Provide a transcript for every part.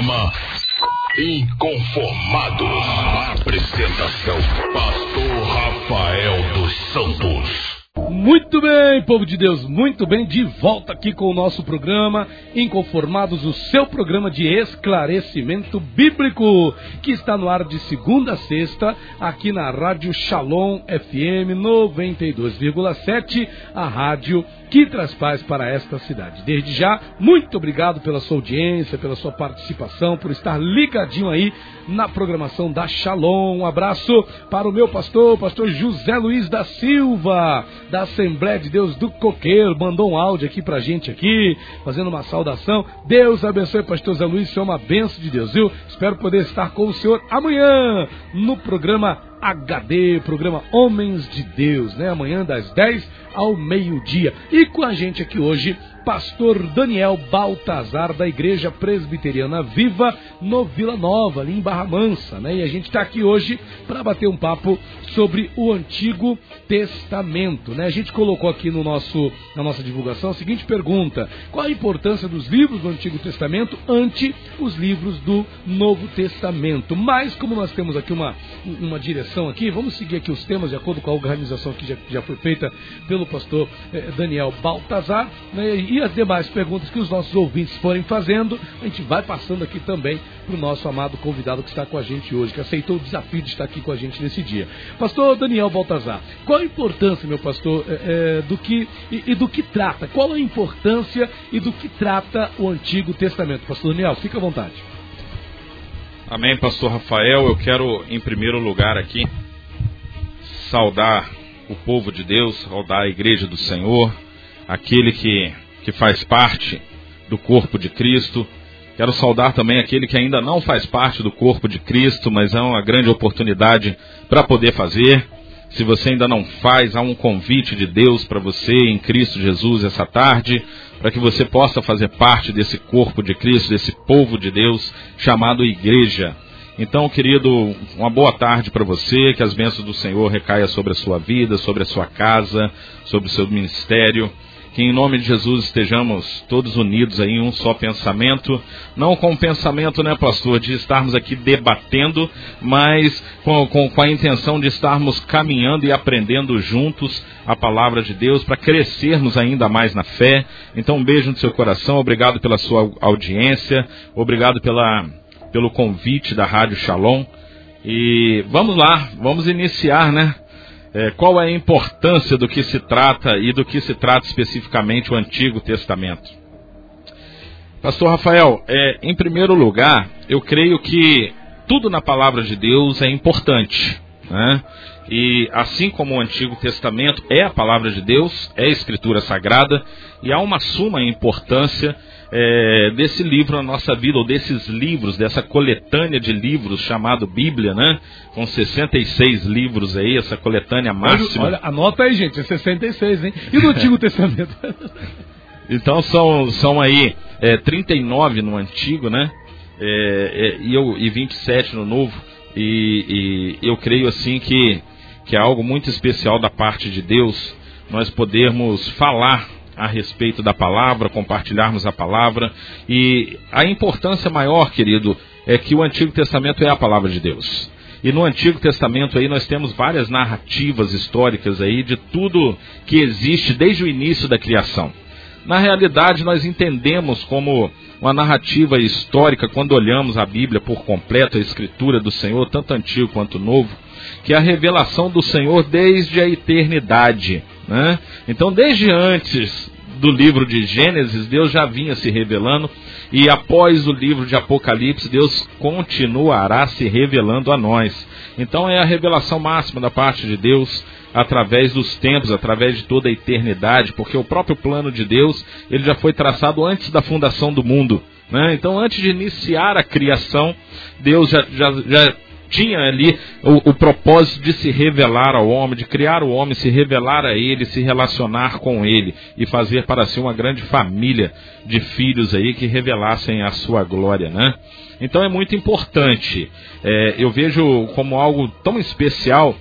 programa Inconformados. Apresentação: Pastor Rafael dos Santos. Muito bem, povo de Deus, muito bem, de volta aqui com o nosso programa Inconformados, o seu programa de esclarecimento bíblico, que está no ar de segunda a sexta, aqui na Rádio Shalom FM 92,7, a rádio que traz paz para esta cidade. Desde já, muito obrigado pela sua audiência, pela sua participação, por estar ligadinho aí na programação da Shalom. Um abraço para o meu pastor, pastor José Luiz da Silva, da Assembleia de Deus do Coqueiro, mandou um áudio aqui pra gente aqui, fazendo uma saudação. Deus abençoe, pastor José Luiz, isso é uma benção de Deus, viu? Espero poder estar com o senhor amanhã no programa HD, programa Homens de Deus, né? Amanhã das 10 ao meio-dia. E com a gente aqui hoje, pastor Daniel Baltazar, da Igreja Presbiteriana Viva, no Vila Nova, ali em Barra Mansa, né? E a gente está aqui hoje para bater um papo sobre o Antigo Testamento, né? A gente colocou aqui no nosso, na nossa divulgação a seguinte pergunta: qual a importância dos livros do Antigo Testamento ante os livros do Novo Testamento? Mas, como nós temos aqui uma, uma direção aqui, vamos seguir aqui os temas de acordo com a organização que já, já foi feita pelo pastor eh, Daniel Baltazar, né? E as demais perguntas que os nossos ouvintes forem fazendo, a gente vai passando aqui também para o nosso amado convidado que está com a gente hoje, que aceitou o desafio de estar aqui com a gente nesse dia. Pastor Daniel Baltazar, qual a importância, meu pastor, é, é, do que e, e, do que trata? Qual a importância e do que trata o Antigo Testamento? Pastor Daniel, fica à vontade. Amém, pastor Rafael. Eu quero, em primeiro lugar aqui, saudar o povo de Deus, saudar a igreja do Senhor, aquele que que faz parte do corpo de Cristo. Quero saudar também aquele que ainda não faz parte do corpo de Cristo, mas é uma grande oportunidade para poder fazer. Se você ainda não faz, há um convite de Deus para você em Cristo Jesus essa tarde, para que você possa fazer parte desse corpo de Cristo, desse povo de Deus chamado Igreja. Então, querido, uma boa tarde para você, que as bênçãos do Senhor recaia sobre a sua vida, sobre a sua casa, sobre o seu ministério. Que em nome de Jesus estejamos todos unidos aí em um só pensamento, não com o pensamento, né, pastor, de estarmos aqui debatendo, mas com, com, com a intenção de estarmos caminhando e aprendendo juntos a palavra de Deus para crescermos ainda mais na fé. Então, um beijo no seu coração, obrigado pela sua audiência, obrigado pela, pelo convite da Rádio Shalom. E vamos lá, vamos iniciar, né? É, qual é a importância do que se trata e do que se trata especificamente o Antigo Testamento. Pastor Rafael, é, em primeiro lugar, eu creio que tudo na palavra de Deus é importante. Né? E assim como o Antigo Testamento é a palavra de Deus, é a Escritura Sagrada, e há uma suma importância é, desse livro na nossa vida, ou desses livros, dessa coletânea de livros chamado Bíblia, né? Com 66 livros aí, essa coletânea máxima. Olha, anota aí, gente, é 66, hein? E no Antigo Testamento? então são, são aí é, 39 no Antigo, né? É, é, e, eu, e 27 no Novo. E, e eu creio assim que, que é algo muito especial da parte de Deus nós podermos falar a respeito da palavra, compartilharmos a palavra. E a importância maior, querido, é que o Antigo Testamento é a palavra de Deus. E no Antigo Testamento aí nós temos várias narrativas históricas aí de tudo que existe desde o início da criação. Na realidade, nós entendemos como uma narrativa histórica quando olhamos a Bíblia por completo, a escritura do Senhor, tanto antigo quanto novo, que é a revelação do Senhor desde a eternidade. Né? Então, desde antes do livro de Gênesis, Deus já vinha se revelando, e após o livro de Apocalipse, Deus continuará se revelando a nós. Então, é a revelação máxima da parte de Deus através dos tempos, através de toda a eternidade, porque o próprio plano de Deus ele já foi traçado antes da fundação do mundo. Né? Então, antes de iniciar a criação, Deus já, já, já tinha ali o, o, propósito de se revelar ao homem, de criar o homem, se revelar a ele, se relacionar com ele e fazer para si uma grande família de filhos aí que revelassem a sua glória, né? Então é muito importante. É, eu vejo como algo tão especial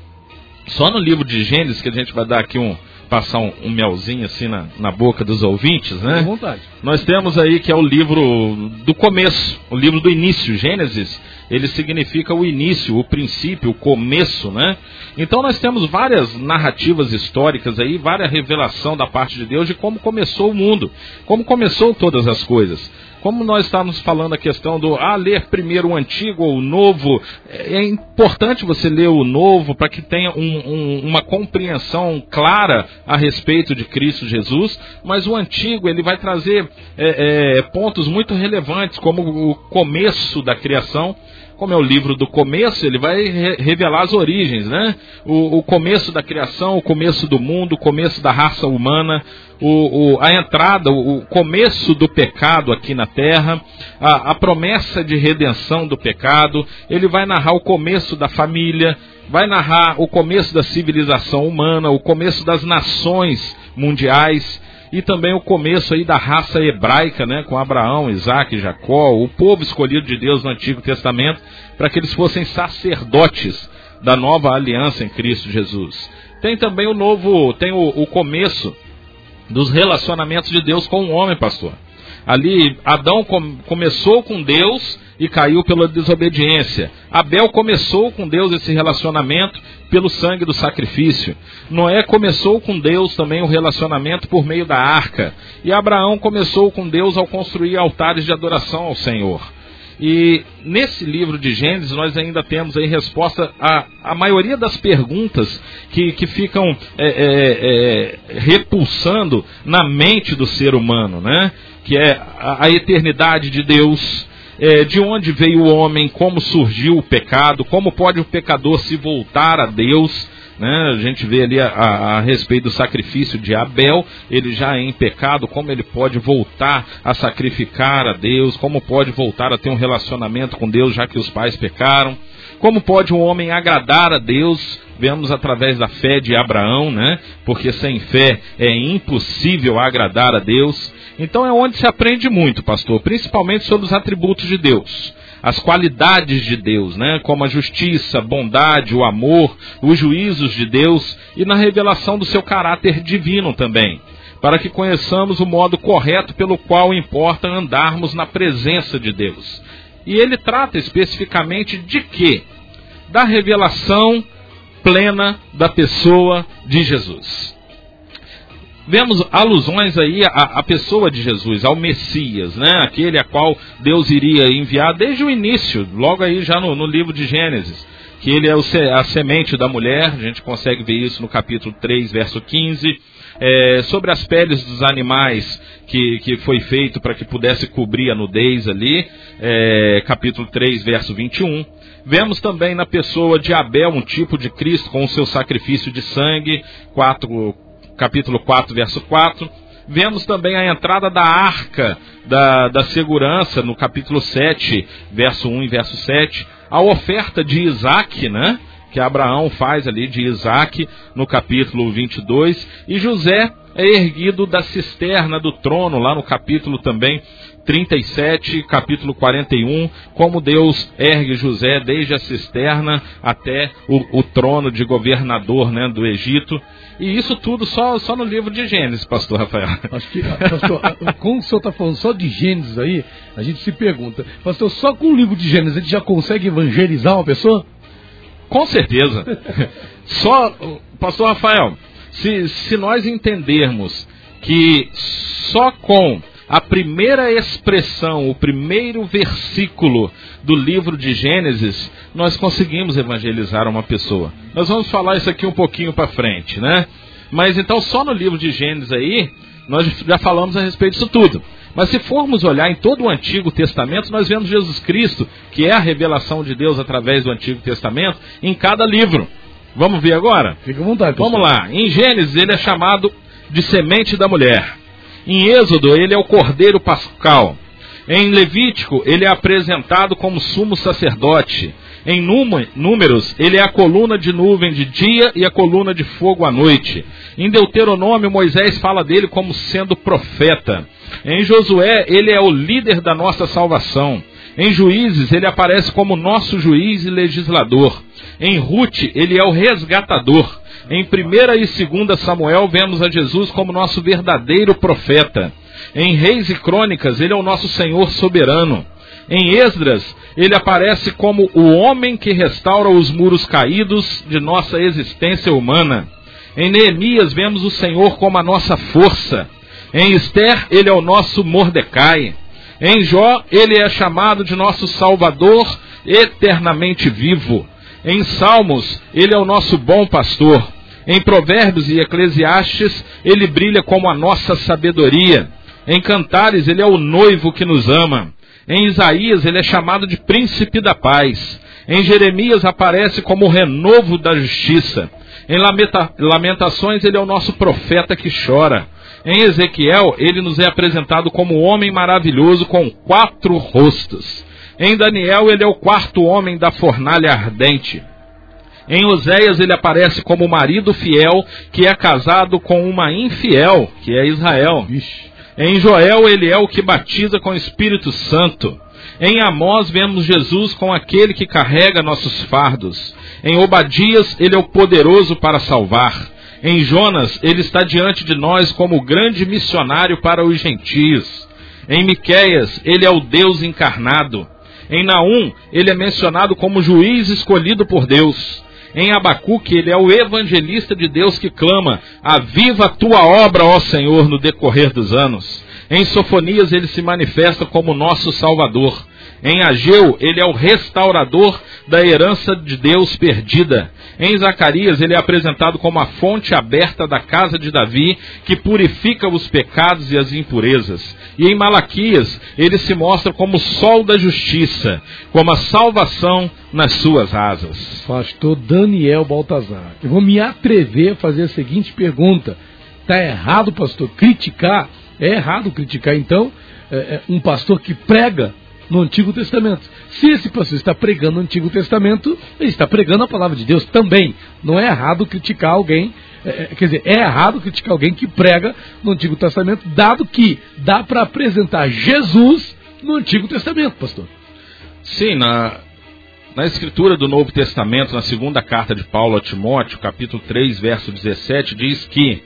só no livro de Gênesis que a gente vai dar aqui um, passar um, um melzinho assim na, na boca dos ouvintes, né? Vontade. Nós temos aí que é o livro do começo, o livro do início, Gênesis. Ele significa o início, o princípio, o começo, né? Então nós temos várias narrativas históricas aí, várias revelação da parte de Deus de como começou o mundo, como começou todas as coisas. Como nós estávamos falando a questão do ah, ler primeiro o antigo ou o novo, é importante você ler o novo para que tenha um, um, uma compreensão clara a respeito de Cristo Jesus, mas o antigo ele vai trazer é, é, pontos muito relevantes, como o começo da criação, como é o livro do começo, ele vai re revelar as origens, né? O, o, começo da criação, o começo do mundo, o começo da raça humana, o, o, a entrada, o começo do pecado aqui na terra, a, a promessa de redenção do pecado. Ele vai narrar o começo da família, vai narrar o começo da civilização humana, o começo das nações mundiais e também o começo aí da raça hebraica, né, com Abraão, Isaac, Jacó, o povo escolhido de Deus no Antigo Testamento, para que eles fossem sacerdotes da nova aliança em Cristo Jesus. Tem também o novo, tem o, o começo dos relacionamentos de Deus com o homem, pastor. Ali, Adão com, começou com Deus e caiu pela desobediência. Abel começou com Deus esse relacionamento pelo sangue do sacrifício. Noé começou com Deus também o relacionamento por meio da arca. E Abraão começou com Deus ao construir altares de adoração ao Senhor. E nesse livro de Gênesis nós ainda temos aí resposta a, a maioria das perguntas que, que ficam é, é, é, repulsando na mente do ser humano, né? Que é a, a eternidade de Deus, é, de onde veio o homem, como surgiu o pecado, como pode o pecador se voltar a Deus. Né? A gente vê ali a, a, a, respeito do sacrifício de Abel, ele já é em pecado, como ele pode voltar a sacrificar a Deus, como pode voltar a ter um relacionamento com Deus, já que os pais pecaram. Como pode um homem agradar a Deus? Vemos através da fé de Abraão, né? Porque sem fé é impossível agradar a Deus. Então é onde se aprende muito, pastor, principalmente sobre os atributos de Deus, as qualidades de Deus, né? Como a justiça, bondade, o amor, os juízos de Deus e na revelação do seu caráter divino também, para que conheçamos o modo correto pelo qual importa andarmos na presença de Deus. E ele trata especificamente de quê? Da revelação plena da pessoa de Jesus vemos alusões aí à, à, pessoa de Jesus, ao Messias, né? Aquele a qual Deus iria enviar desde o início, logo aí já no, no livro de Gênesis, que ele é o, a semente da mulher, a gente consegue ver isso no capítulo 3, verso 15. É, sobre as peles dos animais que, que foi feito para que pudesse cobrir a nudez ali, é, capítulo 3, verso 21. Vemos também na pessoa de Abel um tipo de Cristo com o seu sacrifício de sangue, 4, capítulo 4, verso 4. Vemos também a entrada da arca da, da segurança no capítulo 7, verso 1 e verso 7. A oferta de Isaac, né? Que Abraão faz ali de Isaac no capítulo 22. E José é erguido da cisterna do trono, lá no capítulo também 37, capítulo 41, como Deus ergue José desde a cisterna até o, o trono de governador né, do Egito. E isso tudo só, só no livro de Gênesis, pastor Rafael. Acho que, pastor, como o senhor está falando só de Gênesis aí, a gente se pergunta, pastor, só com o livro de Gênesis a gente já consegue evangelizar uma pessoa? Com certeza. Só, pastor Rafael, se, se nós entendermos que só com a primeira expressão, o primeiro versículo do livro de Gênesis, nós conseguimos evangelizar uma pessoa. Nós vamos falar isso aqui um pouquinho para frente, né? Mas então só no livro de Gênesis aí, nós já falamos a respeito disso tudo. Mas se formos olhar em todo o Antigo Testamento, nós vemos Jesus Cristo, que é a revelação de Deus através do Antigo Testamento, em cada livro. Vamos ver agora? Fica à vontade. Vamos lá. Em Gênesis ele é chamado de semente da mulher. Em Êxodo, ele é o cordeiro pascal. Em Levítico, ele é apresentado como sumo sacerdote. Em Números, ele é a coluna de nuvem de dia e a coluna de fogo à noite. Em Deuteronômio, Moisés fala dele como sendo profeta. Em Josué, ele é o líder da nossa salvação. Em Juízes, ele aparece como nosso juiz e legislador. Em Ruth, ele é o resgatador. Em 1 e 2 Samuel, vemos a Jesus como nosso verdadeiro profeta. Em Reis e Crônicas, ele é o nosso Senhor soberano. Em Esdras, ele aparece como o homem que restaura os muros caídos de nossa existência humana. Em Neemias, vemos o Senhor como a nossa força. Em Esther, ele é o nosso Mordecai. Em Jó, ele é chamado de nosso Salvador eternamente vivo. Em Salmos, ele é o nosso bom pastor. Em Provérbios e Eclesiastes, ele brilha como a nossa sabedoria. Em Cantares, ele é o noivo que nos ama. Em Isaías, ele é chamado de príncipe da paz. Em Jeremias, aparece como o renovo da justiça. Em Lamentações, ele é o nosso profeta que chora. Em Ezequiel, ele nos é apresentado como um homem maravilhoso com quatro rostos. Em Daniel, ele é o quarto homem da fornalha ardente. Em Oséias, ele aparece como marido fiel que é casado com uma infiel, que é Israel. Em Joel, ele é o que batiza com o Espírito Santo. Em Amós, vemos Jesus com aquele que carrega nossos fardos. Em Obadias, ele é o poderoso para salvar. Em Jonas, ele está diante de nós como o grande missionário para os gentios. Em Miqueias, ele é o Deus encarnado. Em Naum, ele é mencionado como juiz escolhido por Deus. Em Abacuque, ele é o evangelista de Deus que clama: Aviva a tua obra, ó Senhor, no decorrer dos anos. Em Sofonias, ele se manifesta como nosso Salvador. Em Ageu, ele é o restaurador da herança de Deus perdida. Em Zacarias, ele é apresentado como a fonte aberta da casa de Davi, que purifica os pecados e as impurezas. E em Malaquias, ele se mostra como o sol da justiça, como a salvação nas suas asas. Pastor Daniel Baltazar, eu vou me atrever a fazer a seguinte pergunta: está errado, pastor, criticar? É errado criticar, então, é, é, um pastor que prega no Antigo Testamento. Se esse pastor está pregando no Antigo Testamento, ele está pregando a palavra de Deus também. Não é errado criticar alguém, é, é quer dizer, é errado criticar alguém que prega no Antigo Testamento, dado que dá para apresentar Jesus no Antigo Testamento, pastor. Sim, na, na escritura do Novo Testamento, na segunda carta de Paulo a Timóteo, capítulo 3, verso 17, diz que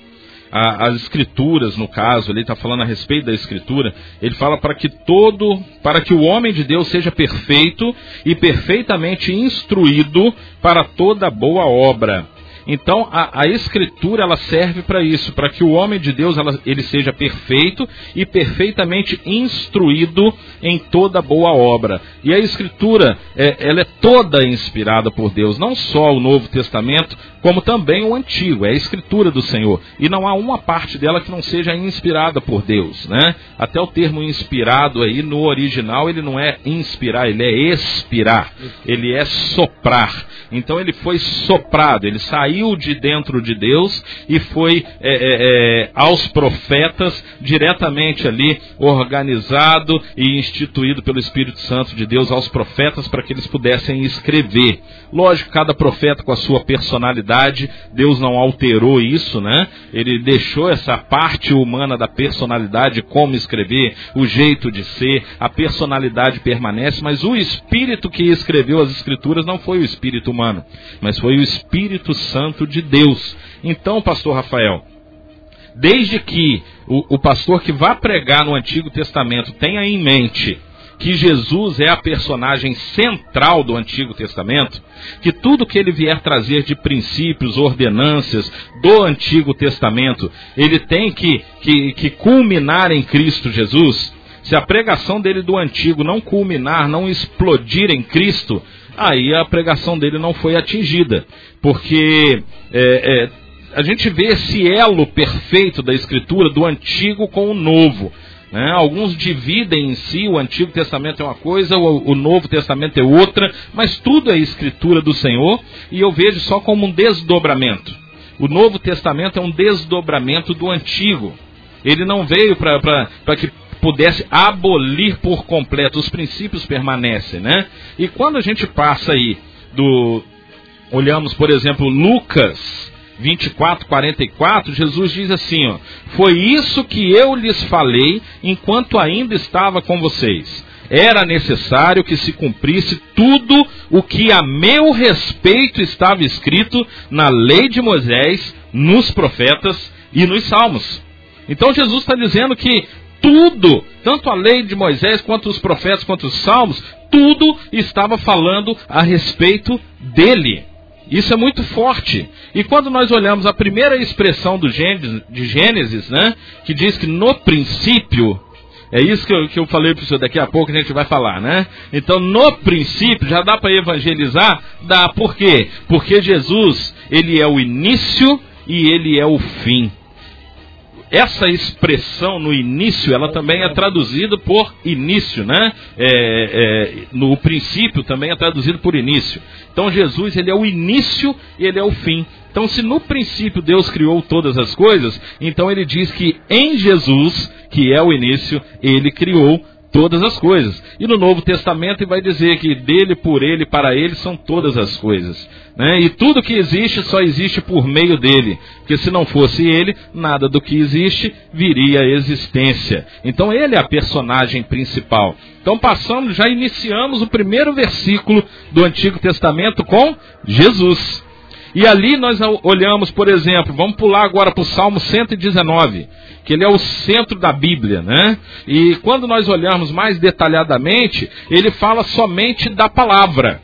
a, as escrituras, no caso, ele está falando a respeito da escritura, ele fala para que todo, para que o homem de Deus seja perfeito e perfeitamente instruído para toda boa obra. Então a, a escritura ela serve para isso, para que o homem de Deus ela, ele seja perfeito e perfeitamente instruído em toda boa obra. E a escritura é, ela é toda inspirada por Deus, não só o Novo Testamento, como também o Antigo. É a escritura do Senhor e não há uma parte dela que não seja inspirada por Deus, né? Até o termo inspirado aí no original ele não é inspirar, ele é expirar, ele é soprar. Então ele foi soprado, ele saiu de dentro de Deus e foi é, é, é, aos profetas diretamente ali organizado e instituído pelo Espírito Santo de Deus aos profetas para que eles pudessem escrever. Lógico, cada profeta com a sua personalidade, Deus não alterou isso, né? Ele deixou essa parte humana da personalidade, como escrever, o jeito de ser, a personalidade permanece, mas o Espírito que escreveu as Escrituras não foi o Espírito humano, mas foi o Espírito Santo de Deus. Então, pastor Rafael, desde que o, o pastor que vai pregar no Antigo Testamento tenha em mente que Jesus é a personagem central do Antigo Testamento, que tudo que ele vier trazer de princípios, ordenâncias do Antigo Testamento, ele tem que, que, que culminar em Cristo Jesus. Se a pregação dele do Antigo não culminar, não explodir em Cristo, aí a pregação dele não foi atingida. Porque é, é, a gente vê esse elo perfeito da Escritura do Antigo com o Novo. Né? Alguns dividem em si, o Antigo Testamento é uma coisa, o, o, Novo Testamento é outra, mas tudo é Escritura do Senhor e eu vejo só como um desdobramento. O Novo Testamento é um desdobramento do Antigo. Ele não veio para que pudesse abolir por completo. Os princípios permanecem, né? E quando a gente passa aí do. Olhamos, por exemplo, Lucas 24, 44, Jesus diz assim: ó, Foi isso que eu lhes falei enquanto ainda estava com vocês. Era necessário que se cumprisse tudo o que a meu respeito estava escrito na lei de Moisés, nos profetas e nos salmos. Então Jesus está dizendo que tudo, tanto a lei de Moisés, quanto os profetas, quanto os salmos, tudo estava falando a respeito dele. Isso é muito forte. E quando nós olhamos a primeira expressão do Gênesis, de Gênesis, né, que diz que no princípio, é isso que eu, que eu falei para o senhor, daqui a pouco a gente vai falar, né? Então, no princípio, já dá para evangelizar? Dá. Por quê? Porque Jesus, ele é o início e ele é o fim. Essa expressão no início, ela também é traduzida por início, né? É, é, no princípio também é traduzido por início. Então Jesus, ele é o início e ele é o fim. Então, se no princípio Deus criou todas as coisas, então ele diz que em Jesus, que é o início, ele criou todas as coisas. E no Novo Testamento vai dizer que dele, por ele, para ele são todas as coisas. Né? E tudo que existe só existe por meio dele. Porque se não fosse ele, nada do que existe viria à existência. Então ele é a personagem principal. Então passamos, já iniciamos o primeiro versículo do Antigo Testamento com Jesus. E ali nós olhamos, por exemplo, vamos pular agora para o Salmo 119 que ele é o centro da Bíblia, né? E quando nós olhamos mais detalhadamente, ele fala somente da palavra.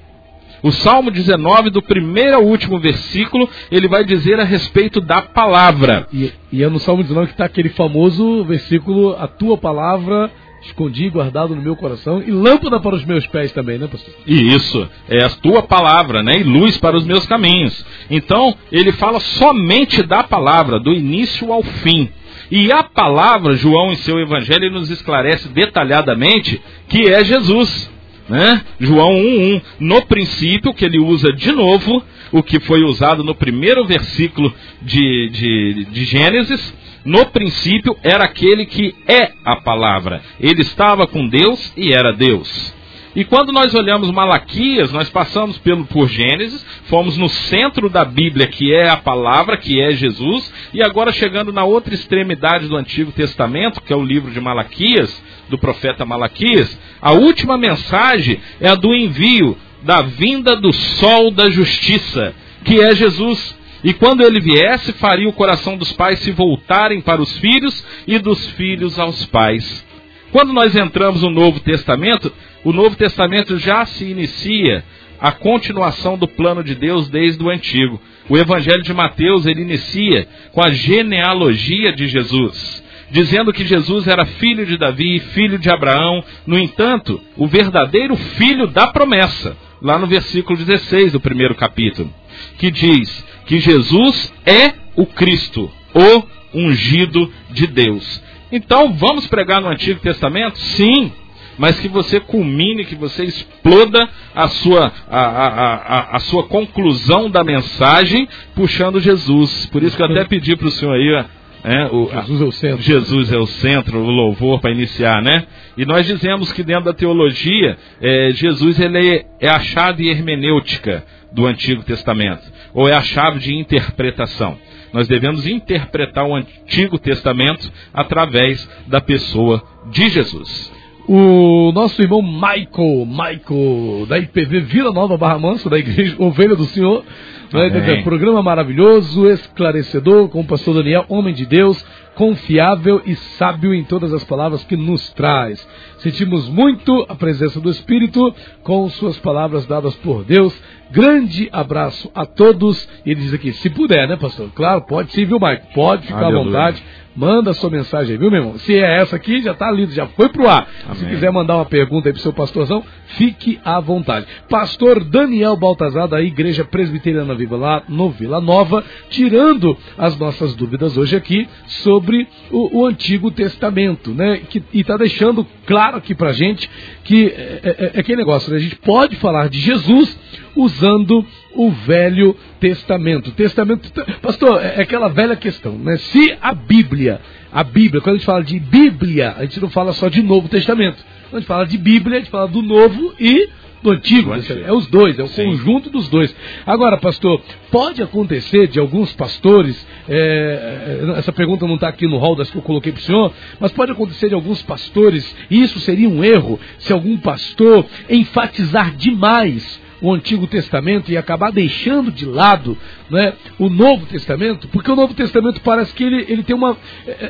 O Salmo 19, do primeiro ao último versículo, ele vai dizer a respeito da palavra. E, e é no Salmo 19 que está aquele famoso versículo: A tua palavra escondi guardado no meu coração e lâmpada para os meus pés também, né, pastor? Isso, é a tua palavra, né? E luz para os meus caminhos. Então, ele fala somente da palavra, do início ao fim. E a palavra, João em seu evangelho nos esclarece detalhadamente que é Jesus. Né? João 1,1. No princípio, que ele usa de novo, o que foi usado no primeiro versículo de, de, de Gênesis. No princípio era aquele que é a palavra. Ele estava com Deus e era Deus. E quando nós olhamos Malaquias, nós passamos pelo, por Gênesis, fomos no centro da Bíblia, que é a palavra, que é Jesus, e agora chegando na outra extremidade do Antigo Testamento, que é o livro de Malaquias, do profeta Malaquias, a última mensagem é a do envio da vinda do sol da justiça, que é Jesus. E quando ele viesse, faria o coração dos pais se voltarem para os filhos e dos filhos aos pais. Quando nós entramos no Novo Testamento, o Novo Testamento já se inicia a continuação do plano de Deus desde o antigo. O Evangelho de Mateus ele inicia com a genealogia de Jesus, dizendo que Jesus era filho de Davi, filho de Abraão, no entanto, o verdadeiro filho da promessa, lá no versículo 16 do primeiro capítulo, que diz que Jesus é o Cristo, o ungido de Deus. Então, vamos pregar no Antigo Testamento? Sim, mas que você culmine, que você exploda a sua, a, a, a, a sua conclusão da mensagem puxando Jesus. Por isso que eu até pedi para o senhor aí, é, o, Jesus é o centro. Jesus é o centro, o louvor para iniciar, né? E nós dizemos que dentro da teologia, é, Jesus ele é a chave hermenêutica do Antigo Testamento, ou é a chave de interpretação. Nós devemos interpretar o Antigo Testamento através da pessoa de Jesus. O nosso irmão Michael, Michael, da IPV Vila Nova Barra Manso, da Igreja Ovelha do Senhor, né? programa maravilhoso, esclarecedor, com o pastor Daniel, homem de Deus, confiável e sábio em todas as palavras que nos traz. Sentimos muito a presença do Espírito com suas palavras dadas por Deus. Grande abraço a todos. Ele diz aqui, se puder, né, pastor? Claro, pode sim, viu, Mike? Pode ficar Aleluia. à vontade. Manda sua mensagem aí, viu, meu irmão? Se é essa aqui, já está lido, já foi pro ar. Amém. Se quiser mandar uma pergunta aí pro seu pastorzão, fique à vontade. Pastor Daniel Baltazar, da Igreja Presbiteriana Viva lá no Vila Nova, tirando as nossas dúvidas hoje aqui sobre o, o Antigo Testamento, né? Que, e está deixando claro aqui pra gente que é, é, é aquele negócio, né? A gente pode falar de Jesus usando o Velho Testamento. Testamento, pastor, é aquela velha questão, né? Se a Bíblia, a Bíblia, quando a gente fala de Bíblia, a gente não fala só de Novo Testamento. a gente fala de Bíblia, a gente fala do Novo e do Antigo. É os dois, é o Sim. conjunto dos dois. Agora, pastor, pode acontecer de alguns pastores, é, é essa pergunta não está aqui no hall das que eu coloquei para o senhor, mas pode acontecer de alguns pastores, e isso seria um erro, se algum pastor enfatizar demais o Antigo Testamento e acabar deixando de lado né, o Novo Testamento, porque o Novo Testamento parece que ele, ele tem uma.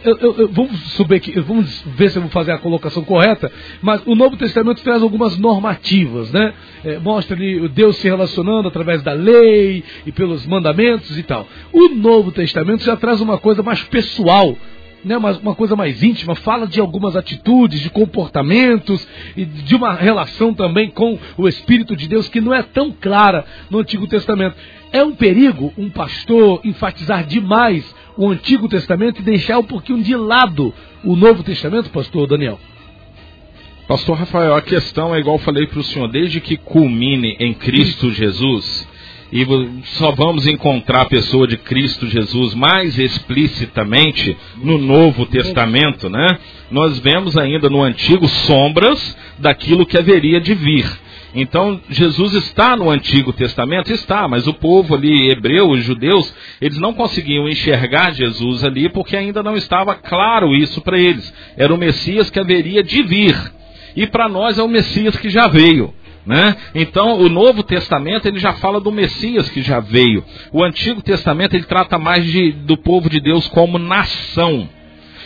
Eu, eu, eu, vamos, subir aqui, vamos ver se eu vou fazer a colocação correta, mas o Novo Testamento traz algumas normativas, né? É, mostra ali Deus se relacionando através da lei e pelos mandamentos e tal. O Novo Testamento já traz uma coisa mais pessoal né, uma, uma coisa mais íntima, fala de algumas atitudes, de comportamentos e de uma relação também com o Espírito de Deus que não é tão clara no Antigo Testamento. É um perigo um pastor enfatizar demais o Antigo Testamento e deixar um pouquinho de lado o Novo Testamento, pastor Daniel? Pastor Rafael, a questão é igual eu falei para o senhor, desde que culmine em Cristo Jesus, e só vamos encontrar a pessoa de Cristo Jesus mais explicitamente no Novo Testamento, né? Nós vemos ainda no Antigo sombras daquilo que haveria de vir. Então, Jesus está no Antigo Testamento? Está, mas o povo ali, hebreu, os judeus, eles não conseguiam enxergar Jesus ali porque ainda não estava claro isso para eles. Era o Messias que haveria de vir. E para nós é o Messias que já veio. Né? Então, o Novo Testamento ele já fala do Messias que já veio. O Antigo Testamento ele trata mais de, do povo de Deus como nação.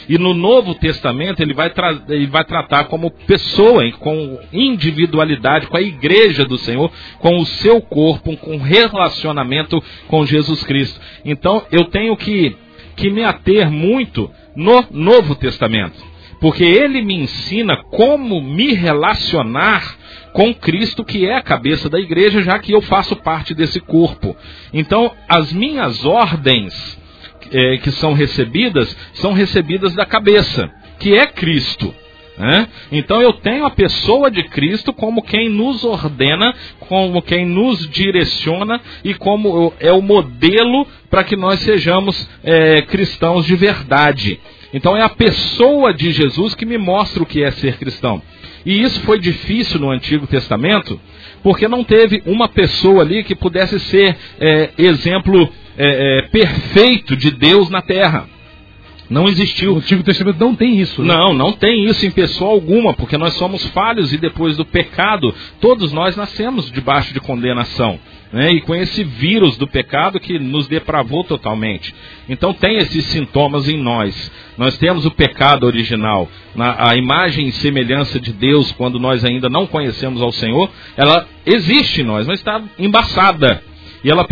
E no Novo Testamento ele vai, ele vai tratar como pessoa, com individualidade, com a igreja do Senhor, com o seu corpo, com relacionamento com Jesus Cristo. Então eu tenho que, que me ater muito no Novo Testamento, porque ele me ensina como me relacionar com Cristo, que é a cabeça da igreja, já que eu faço parte desse corpo. Então, as minhas ordens é, que são recebidas, são recebidas da cabeça, que é Cristo. Né? Então eu tenho a pessoa de Cristo como quem nos ordena, como quem nos direciona e como é o modelo para que nós sejamos é, cristãos de verdade. Então é a pessoa de Jesus que me mostra o que é ser cristão. E isso foi difícil no Antigo Testamento, porque não teve uma pessoa ali que pudesse ser é, exemplo é, é, perfeito de Deus na terra. Não existiu. O Antigo Testamento não tem isso. Né? Não, não tem isso em pessoa alguma, porque nós somos falhos e depois do pecado, todos nós nascemos debaixo de condenação né, e com esse vírus do pecado que nos depravou totalmente. Então tem esses sintomas em nós. Nós temos o pecado original, na, a imagem e semelhança de Deus, quando nós ainda não conhecemos ao Senhor, ela existe em nós, mas está embaçada. E ela,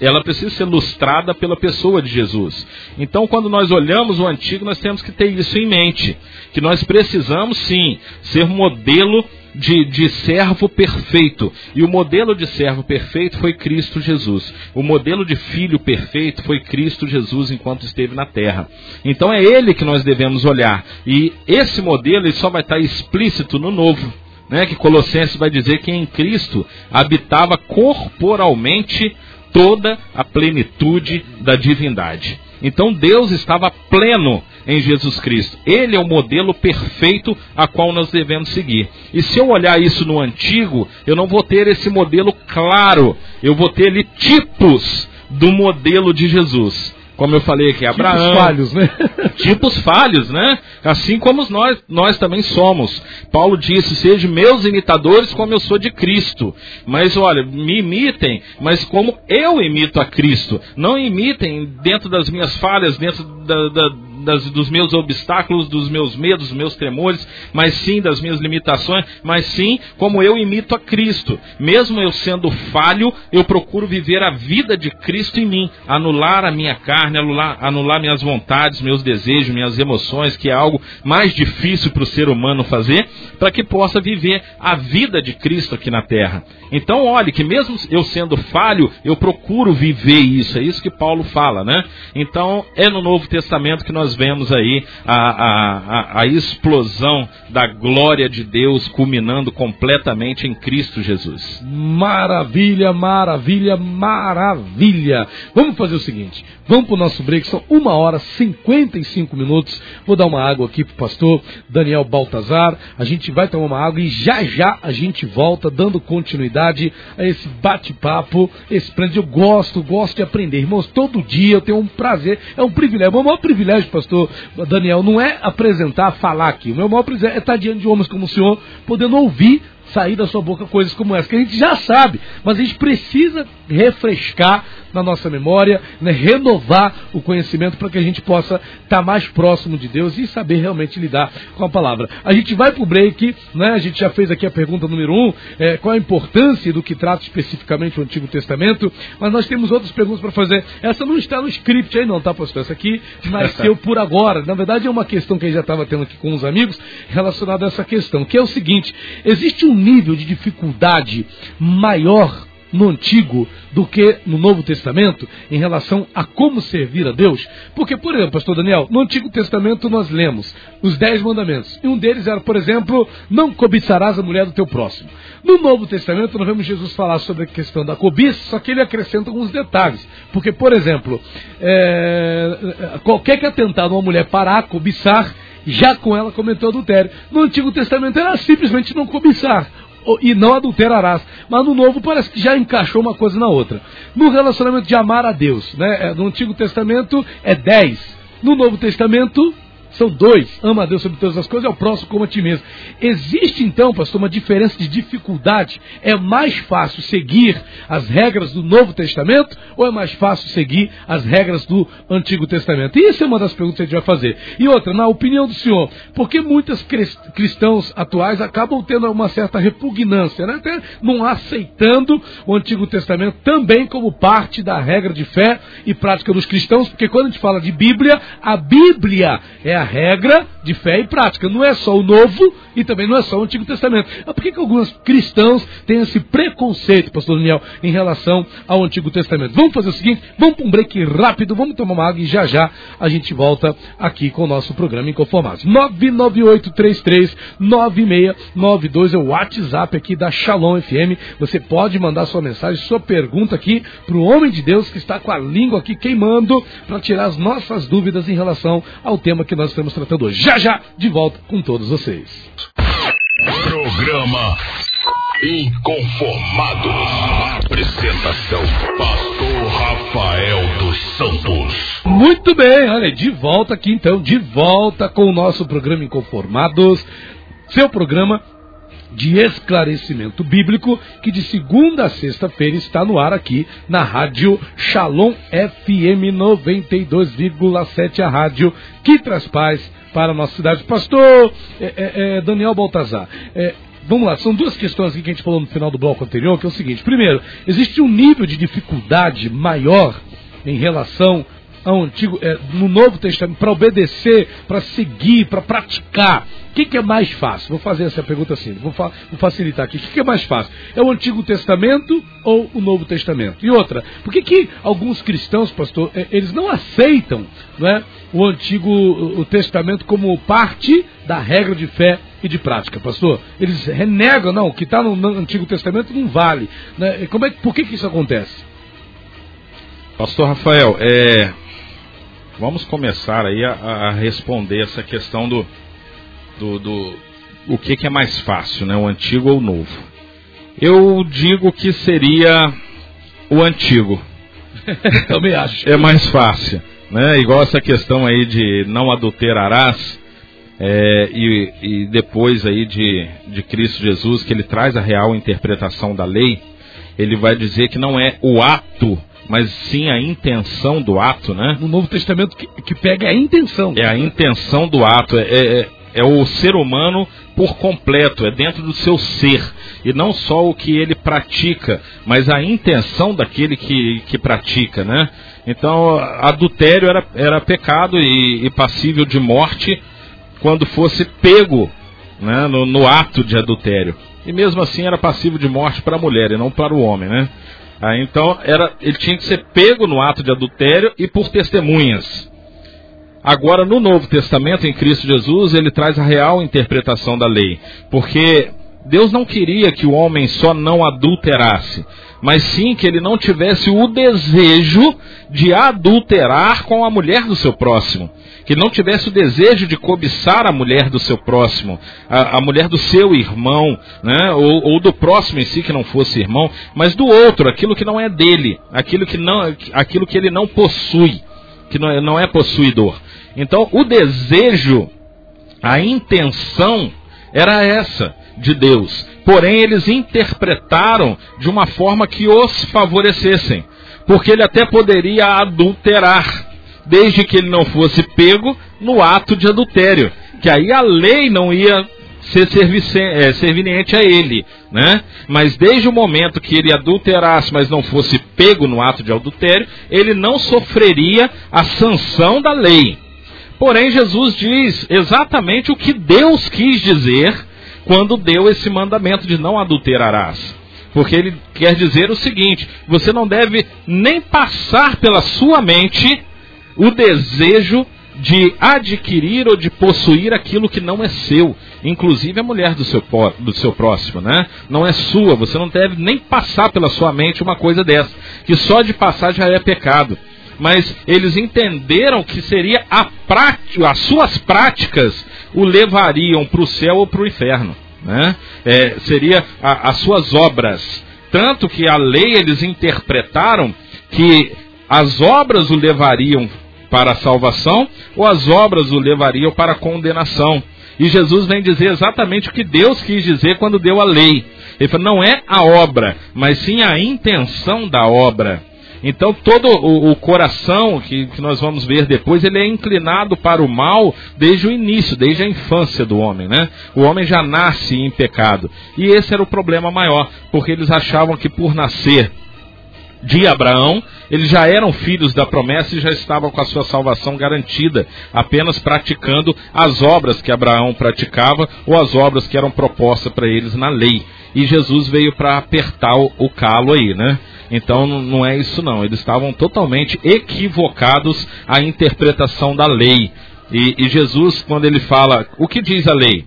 ela precisa ser lustrada pela pessoa de Jesus. Então, quando nós olhamos o antigo, nós temos que ter isso em mente. Que nós precisamos, sim, ser modelo de, de servo perfeito. E o modelo de servo perfeito foi Cristo Jesus. O modelo de filho perfeito foi Cristo Jesus enquanto esteve na terra. Então é ele que nós devemos olhar. E esse modelo só vai estar explícito no novo. Né, que Colossenses vai dizer que em Cristo habitava corporalmente toda a plenitude da divindade. Então Deus estava pleno em Jesus Cristo. Ele é o modelo perfeito a qual nós devemos seguir. E se eu olhar isso no antigo, eu não vou ter esse modelo claro. Eu vou ter ali tipos do modelo de Jesus como eu falei aqui, Abraão. Tipos falhos, né? tipos falhos, né? Assim como nós, nós também somos. Paulo disse: sejam meus imitadores como eu sou de Cristo. Mas olha, me imitem, mas como eu imito a Cristo. Não imitem dentro das minhas falhas, dentro da, da das, dos meus obstáculos, dos meus medos, dos meus tremores, mas sim das minhas limitações, mas sim como eu imito a Cristo. Mesmo eu sendo falho, eu procuro viver a vida de Cristo em mim, anular a minha carne, anular, anular minhas vontades, meus desejos, minhas emoções, que é algo mais difícil para o ser humano fazer, para que possa viver a vida de Cristo aqui na terra. Então, olhe que mesmo eu sendo falho, eu procuro viver isso. É isso que Paulo fala, né? Então, é no Novo Testamento que nós vemos aí a, a, a, explosão da glória de Deus culminando completamente em Cristo Jesus. Maravilha, maravilha, maravilha. Vamos fazer o seguinte: vamos para o nosso break, são uma hora e 55 minutos. Vou dar uma água aqui para o pastor Daniel Baltazar. A gente vai tomar uma água e já já a gente volta dando continuidade a esse bate-papo, esse plano. Eu gosto, gosto de aprender. Irmãos, todo dia eu tenho um prazer, é um privilégio. O meu maior privilégio, pastor Daniel, não é apresentar, falar aqui. O meu maior privilégio é estar diante de homens como o senhor, podendo ouvir sair da sua boca coisas como essa, que a gente já sabe, mas a gente precisa refrescar na nossa memória, né, renovar o conhecimento para que a gente possa estar tá mais próximo de Deus e saber realmente lidar com a palavra. A gente vai para o break, né, a gente já fez aqui a pergunta número um, é, qual a importância do que trata especificamente o Antigo Testamento, mas nós temos outras perguntas para fazer. Essa não está no script aí não, tá, pastor? Essa aqui nasceu por agora. Na verdade é uma questão que a gente já estava tendo aqui com os amigos relacionada a essa questão, que é o seguinte, existe um nível de dificuldade maior no Antigo do que no Novo Testamento em relação a como servir a Deus? Porque, por exemplo, Pastor Daniel, no Antigo Testamento nós lemos os Dez Mandamentos. E um deles era, por exemplo, não cobiçarás a mulher do teu próximo. No Novo Testamento nós vemos Jesus falar sobre a questão da cobiça, só que ele acrescenta alguns detalhes. Porque, por exemplo, é, qualquer que atentar uma mulher parar, cobiçar, já com ela cometeu adultério. No Antigo Testamento era simplesmente não cobiçar e não adulterarás. Mas no Novo parece que já encaixou uma coisa na outra. No relacionamento de amar a Deus, né? É, no Antigo Testamento é 10. No Novo Testamento são dois. Ama a Deus sobre todas as coisas e ao próximo como a ti mesmo. Existe então, pastor, uma diferença de dificuldade? É mais fácil seguir as regras do Novo Testamento ou é mais fácil seguir as regras do Antigo Testamento? E isso é uma das perguntas que a gente vai fazer. E outra, na opinião do senhor, por que muitos cristãos atuais acabam tendo uma certa repugnância, né? até não aceitando o Antigo Testamento também como parte da regra de fé e prática dos cristãos? Porque quando a gente fala de Bíblia, a Bíblia é a regra de fé e prática. Não é só o Novo e também não é só o Antigo Testamento. Mas por que, que alguns cristãos têm esse preconceito, pastor Daniel, em relação ao Antigo Testamento? Vamos fazer o seguinte, vamos para um break rápido, vamos tomar uma água e já já a gente volta aqui com o nosso programa Inconformados. 998339692 é o WhatsApp aqui da Shalom FM. Você pode mandar sua mensagem, sua pergunta aqui para o homem de Deus que está com a língua aqui queimando para tirar as nossas dúvidas em relação ao tema que nós estamos tratando hoje. Já já, de volta com todos vocês. Programa Inconformados. Apresentação: Pastor Rafael dos Santos. Muito bem, olha, de volta aqui então, de volta com o nosso programa Inconformados. Seu programa de esclarecimento bíblico, que de segunda a sexta-feira está no ar aqui na Rádio Shalom FM 92,7, a rádio que traz paz para a nossa cidade. Pastor é, é, é, Daniel Baltazar, é, vamos lá, são duas questões aqui que a gente falou no final do bloco anterior, que é o seguinte: primeiro, existe um nível de dificuldade maior em relação ao Antigo, é, no Novo Testamento, para obedecer, para seguir, para praticar? O que, que, é mais fácil? Vou fazer essa pergunta assim, vou, fa vou facilitar aqui. O que, que, é mais fácil? É o Antigo Testamento ou o Novo Testamento? E outra, por que, que alguns cristãos, pastor, é, eles não aceitam não é, o Antigo o Testamento como parte da regra de fé e de prática, pastor? Eles renegam, não, o que está no, no, Antigo Testamento não vale. Né? Como é, por que, que isso acontece? Pastor Rafael, é, vamos começar aí a, a responder essa questão do, do, do o que, que, é mais fácil, né? O antigo ou o novo? Eu digo que seria o antigo. Também acho. É mais fácil, né? Igual essa questão aí de não adulterarás é, e, e depois aí de, de Cristo Jesus que ele traz a real interpretação da lei, ele vai dizer que não é o ato mas sim a intenção do ato, né? No Novo Testamento que, que pega a intenção. É a intenção do ato, é, é, é, o ser humano por completo, é dentro do seu ser. E não só o que ele pratica, mas a intenção daquele que, que pratica, né? Então, adultério era, era pecado e, e passível de morte quando fosse pego né, no, no ato de adultério. E mesmo assim era passível de morte para a mulher e não para o homem, né? Ah, então era, ele tinha que ser pego no ato de adultério e por testemunhas. Agora, no Novo Testamento, em Cristo Jesus, ele traz a real interpretação da lei. Porque Deus não queria que o homem só não adulterasse, mas sim que ele não tivesse o desejo de adulterar com a mulher do seu próximo. Que não tivesse o desejo de cobiçar a mulher do seu próximo, a, a mulher do seu irmão, né? ou, ou, do próximo em si que não fosse irmão, mas do outro, aquilo que não é dele, aquilo que, não, aquilo que ele não possui, que não é, não é possuidor. Então, o desejo, a intenção era essa de Deus. Porém, eles interpretaram de uma forma que os favorecessem. Porque ele até poderia adulterar, desde que ele não fosse pego no ato de adultério. Que aí a lei não ia ser é, a ele, né? Mas desde o momento que ele adulterasse, mas não fosse pego no ato de adultério, ele não sofreria a sanção da lei. Porém, Jesus diz exatamente o que Deus quis dizer quando deu esse mandamento de não adulterarás. Porque ele quer dizer o seguinte: você não deve nem passar pela sua mente o desejo de adquirir ou de possuir aquilo que não é seu, inclusive a mulher do seu, do seu próximo, né? Não é sua, você não deve nem passar pela sua mente uma coisa dessa, que só de passar já é pecado. Mas eles entenderam que seria a prática, as suas práticas o levariam para o céu ou para o inferno. Né? É, seria a, as suas obras. Tanto que a lei eles interpretaram que as obras o levariam para a salvação ou as obras o levariam para a condenação. E Jesus vem dizer exatamente o que Deus quis dizer quando deu a lei. Ele falou, não é a obra, mas sim a intenção da obra. Então todo o, o coração que, que, nós vamos ver depois, ele é inclinado para o mal desde o início, desde a infância do homem, né? O homem já nasce em pecado. E esse era o problema maior, porque eles achavam que por nascer de Abraão, eles já eram filhos da promessa e já estavam com a sua salvação garantida, apenas praticando as obras que Abraão praticava ou as obras que eram propostas para eles na lei. E Jesus veio para apertar o calo aí, né? Então não é isso não. Eles estavam totalmente equivocados à interpretação da lei. E, e Jesus, quando ele fala, o que diz a lei?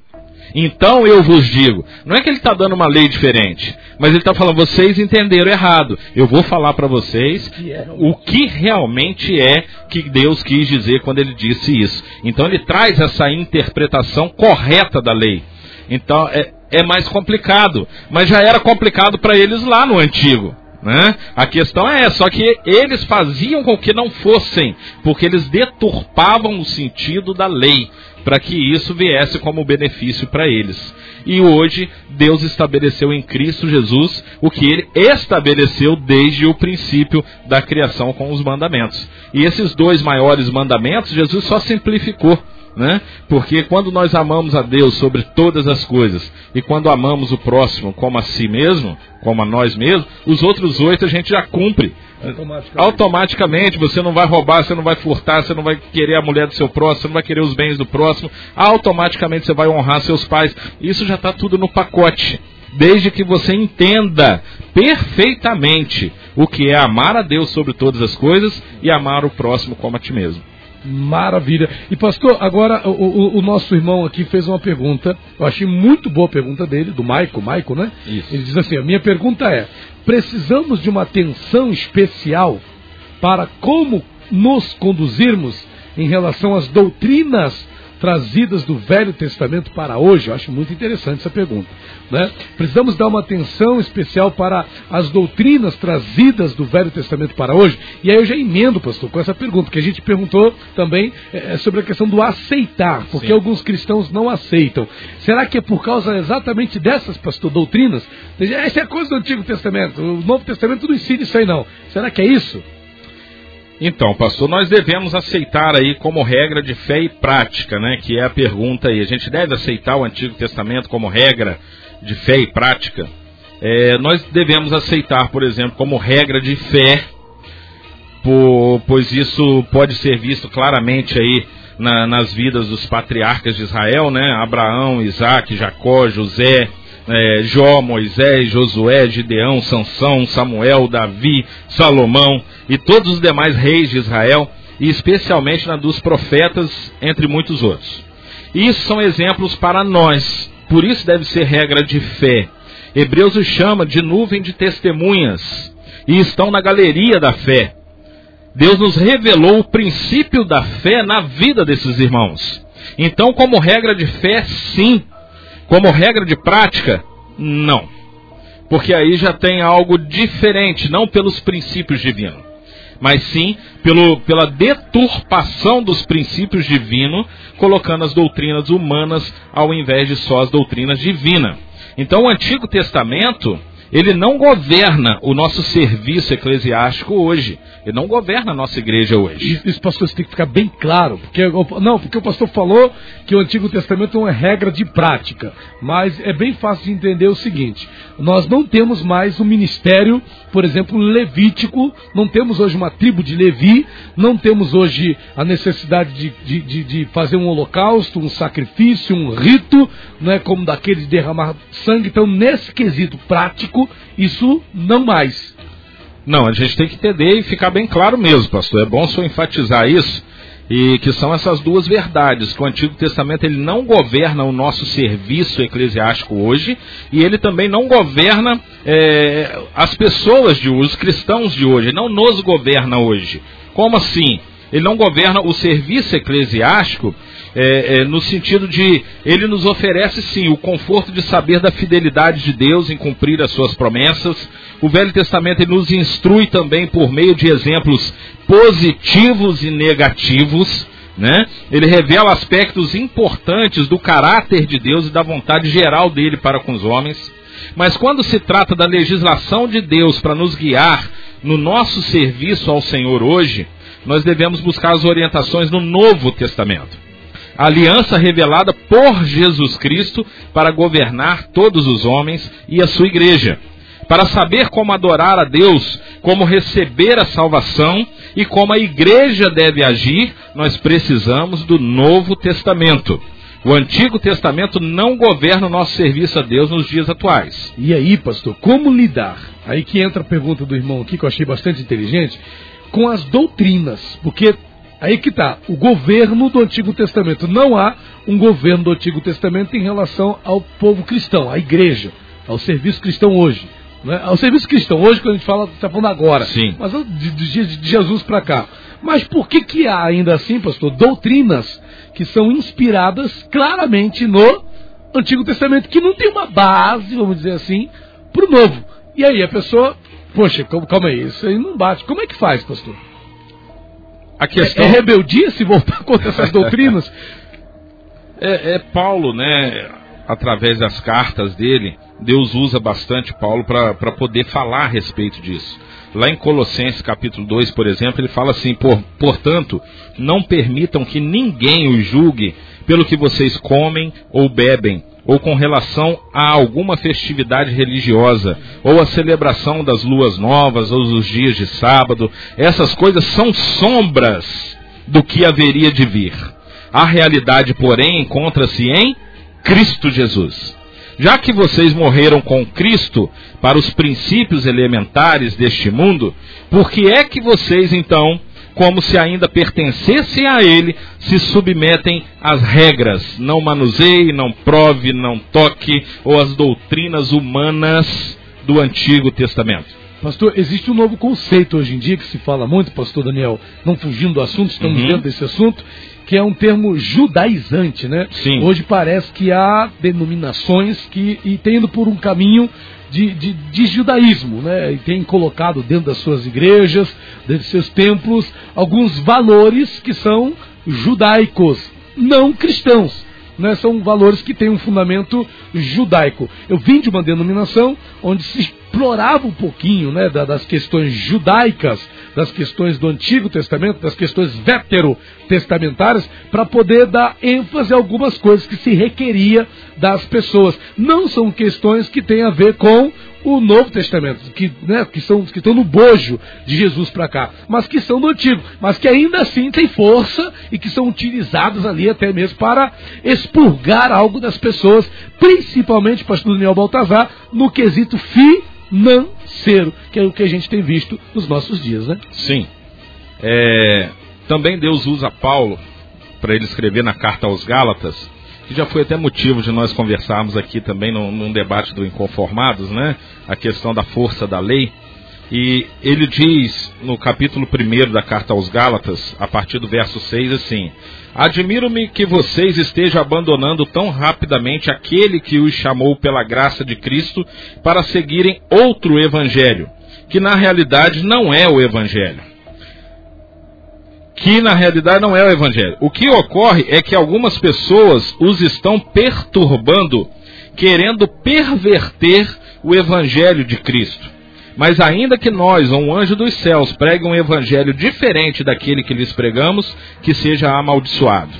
Então eu vos digo. Não é que ele está dando uma lei diferente, mas ele está falando, vocês entenderam errado. Eu vou falar para vocês o que realmente é que Deus quis dizer quando ele disse isso. Então ele traz essa interpretação correta da lei. Então é, é mais complicado, mas já era complicado para eles lá no antigo. Né? A questão é só que eles faziam com que não fossem, porque eles deturpavam o sentido da lei, para que isso viesse como benefício para eles. E hoje Deus estabeleceu em Cristo Jesus o que ele estabeleceu desde o princípio da criação com os mandamentos. E esses dois maiores mandamentos Jesus só simplificou né? Porque quando nós amamos a Deus sobre todas as coisas e quando amamos o próximo como a si mesmo, como a nós mesmos, os outros oito a gente já cumpre. Automaticamente. Automaticamente. você não vai roubar, você não vai furtar, você não vai querer a mulher do seu próximo, você não vai querer os bens do próximo. Automaticamente você vai honrar seus pais. Isso já está tudo no pacote. Desde que você entenda perfeitamente o que é amar a Deus sobre todas as coisas e amar o próximo como a ti mesmo. Maravilha. E pastor, agora o, o, o, nosso irmão aqui fez uma pergunta. Eu achei muito boa a pergunta dele, do Maico, Maico, né? Isso. Ele diz assim: a minha pergunta é: precisamos de uma atenção especial para como nos conduzirmos em relação às doutrinas trazidas do Velho Testamento para hoje? Eu acho muito interessante essa pergunta. Né? Precisamos dar uma atenção especial para as doutrinas trazidas do Velho Testamento para hoje. E aí eu já emendo, pastor, com essa pergunta, que a gente perguntou também é, sobre a questão do aceitar, porque Sim. alguns cristãos não aceitam. Será que é por causa exatamente dessas, pastor, doutrinas? Essa é coisa do Antigo Testamento, o Novo Testamento não ensina isso aí não. Será que é isso? Então, pastor, nós devemos aceitar aí como regra de fé e prática, né? Que é a pergunta aí. A gente deve aceitar o Antigo Testamento como regra de fé e prática? É, nós devemos aceitar, por exemplo, como regra de fé, por, pois isso pode ser visto claramente aí na, nas vidas dos patriarcas de Israel, né? Abraão, Isaac, Jacó, José, é, Jó, Moisés, Josué, Gideão, Sansão, Samuel, Davi, Salomão e todos os demais reis de Israel, e especialmente na dos profetas, entre muitos outros. Isso são exemplos para nós, por isso deve ser regra de fé. Hebreus os chama de nuvem de testemunhas e estão na galeria da fé. Deus nos revelou o princípio da fé na vida desses irmãos. Então, como regra de fé, sim. Como regra de prática, não. Porque aí já tem algo diferente, não pelos princípios divinos, mas sim pelo, pela deturpação dos princípios divinos, colocando as doutrinas humanas ao invés de só as doutrinas divinas. Então, o Antigo Testamento ele não governa o nosso serviço eclesiástico hoje. Ele não governa a nossa igreja hoje. Isso, pastor, tem que ficar bem claro. Porque, não, porque o pastor falou que o Antigo Testamento é uma regra de prática. Mas é bem fácil de entender o seguinte: nós não temos mais um ministério, por exemplo, levítico, não temos hoje uma tribo de Levi, não temos hoje a necessidade de, de, de, de fazer um holocausto, um sacrifício, um rito, não é como daquele de derramar sangue. Então, nesse quesito prático, isso não mais. Não, a gente tem que entender e ficar bem claro mesmo, pastor. É bom só enfatizar isso e que são essas duas verdades que o Antigo Testamento ele não governa o nosso serviço eclesiástico hoje e ele também não governa é, as pessoas de hoje, os cristãos de hoje, ele não nos governa hoje. Como assim? Ele não governa o serviço eclesiástico é, é, no sentido de ele nos oferece sim o conforto de saber da fidelidade de Deus em cumprir as suas promessas. O Velho Testamento nos instrui também por meio de exemplos positivos e negativos. Né? Ele revela aspectos importantes do caráter de Deus e da vontade geral dele para com os homens. Mas quando se trata da legislação de Deus para nos guiar no nosso serviço ao Senhor hoje, nós devemos buscar as orientações no Novo Testamento. A aliança revelada por Jesus Cristo para governar todos os homens e a sua igreja. Para saber como adorar a Deus, como receber a salvação e como a igreja deve agir, nós precisamos do Novo Testamento. O Antigo Testamento não governa o nosso serviço a Deus nos dias atuais. E aí, pastor, como lidar? Aí que entra a pergunta do irmão aqui, que eu achei bastante inteligente com as doutrinas, porque aí que está, o governo do Antigo Testamento. Não há um governo do Antigo Testamento em relação ao povo cristão, à igreja, ao serviço cristão hoje. Né? Ao serviço cristão, hoje, quando a gente fala, está falando agora, Sim. mas de, de, de Jesus para cá. Mas por que, que há ainda assim, pastor, doutrinas que são inspiradas claramente no Antigo Testamento, que não tem uma base, vamos dizer assim, para o Novo? E aí a pessoa Poxa, calma aí, isso aí não bate. Como é que faz, pastor? A questão... é, é rebeldia se voltar contra essas doutrinas? É, é, Paulo, né? Através das cartas dele, Deus usa bastante Paulo para poder falar a respeito disso. Lá em Colossenses capítulo 2, por exemplo, ele fala assim: por, portanto, não permitam que ninguém os julgue pelo que vocês comem ou bebem, ou com relação a alguma festividade religiosa, ou a celebração das luas novas, ou dos dias de sábado. Essas coisas são sombras do que haveria de vir. A realidade, porém, encontra-se em Cristo Jesus. Já que vocês morreram com Cristo para os princípios elementares deste mundo, por que é que vocês então como se ainda pertencessem a ele, se submetem às regras. Não manuseie, não prove, não toque, ou às doutrinas humanas do Antigo Testamento. Pastor, existe um novo conceito hoje em dia que se fala muito, pastor Daniel, não fugindo do assunto, estamos uhum. dentro desse assunto, que é um termo judaizante, né? Sim. Hoje parece que há denominações que e tem indo por um caminho de, de, de, judaísmo, né? E tem colocado dentro das suas igrejas, dentro dos seus templos, alguns valores que são judaicos, não cristãos. Né? São valores que têm um fundamento judaico. Eu vim de uma denominação onde se explorava um pouquinho né, das questões judaicas, das questões do Antigo Testamento, das questões veterotestamentárias, para poder dar ênfase a algumas coisas que se requeria das pessoas. Não são questões que têm a ver com o Novo Testamento, que, né, que, são, que estão no bojo de Jesus para cá, mas que são do Antigo, mas que ainda assim têm força e que são utilizados ali até mesmo para expurgar algo das pessoas, principalmente, pastor Daniel Baltazar, no quesito financeiro, que é o que a gente tem visto nos nossos dias, né? Sim. É, Também Deus usa Paulo para ele escrever na carta aos Gálatas, que já foi até motivo de nós conversarmos aqui também num, num debate do Inconformados, né? A questão da força da lei. E ele diz no capítulo 1 da carta aos Gálatas, a partir do verso 6, assim: Admiro-me que vocês estejam abandonando tão rapidamente aquele que os chamou pela graça de Cristo para seguirem outro evangelho, que na realidade não é o evangelho. Que na realidade não é o evangelho. O que ocorre é que algumas pessoas os estão perturbando, querendo perverter o evangelho de Cristo. Mas ainda que nós, ou um anjo dos céus, pregue um evangelho diferente daquele que lhes pregamos, que seja amaldiçoado.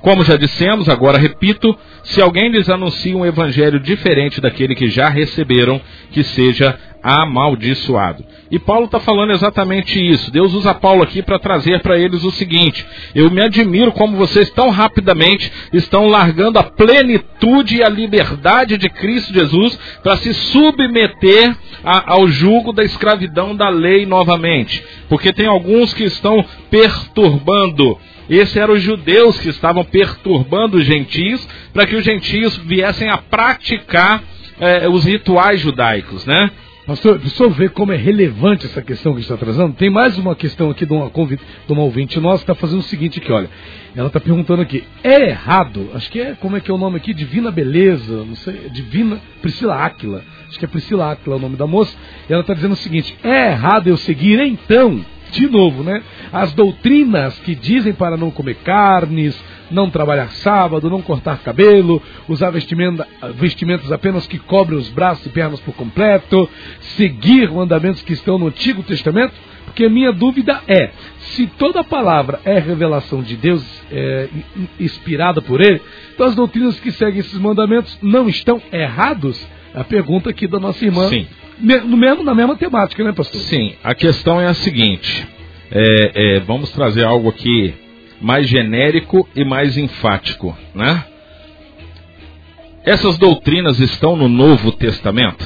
Como já dissemos, agora repito, se alguém lhes anuncia um evangelho diferente daquele que já receberam, que seja amaldiçoado. E Paulo está falando exatamente isso. Deus usa Paulo aqui para trazer para eles o seguinte: eu me admiro como vocês tão rapidamente estão largando a plenitude e a liberdade de Cristo Jesus para se submeter a, ao jugo da escravidão da lei novamente. Porque tem alguns que estão perturbando. Esses eram os judeus que estavam perturbando os gentios para que os gentios viessem a praticar eh, os rituais judaicos, né? Pastor, eu ver como é relevante essa questão que está trazendo. Tem mais uma questão aqui de uma, de uma ouvinte nossa que está fazendo o seguinte aqui, olha. Ela está perguntando aqui, é errado, acho que é, como é que é o nome aqui? Divina Beleza, não sei, Divina Priscila Áquila. Acho que é Priscila Áquila o nome da moça. E ela está dizendo o seguinte, é errado eu seguir então, de novo, né? As doutrinas que dizem para não comer carnes, não trabalhar sábado, não cortar cabelo, usar vestimenta, vestimentas apenas que cobrem os braços e pernas por completo, seguir mandamentos que estão no Antigo Testamento? Porque a minha dúvida é, se toda palavra é revelação de Deus, é, inspirada por Ele, então as doutrinas que seguem esses mandamentos não estão errados? A pergunta aqui da nossa irmã. Sim. No mesmo, na mesma temática, né, pastor? Sim, a questão é a seguinte: é, é, vamos trazer algo aqui mais genérico e mais enfático, né? Essas doutrinas estão no Novo Testamento?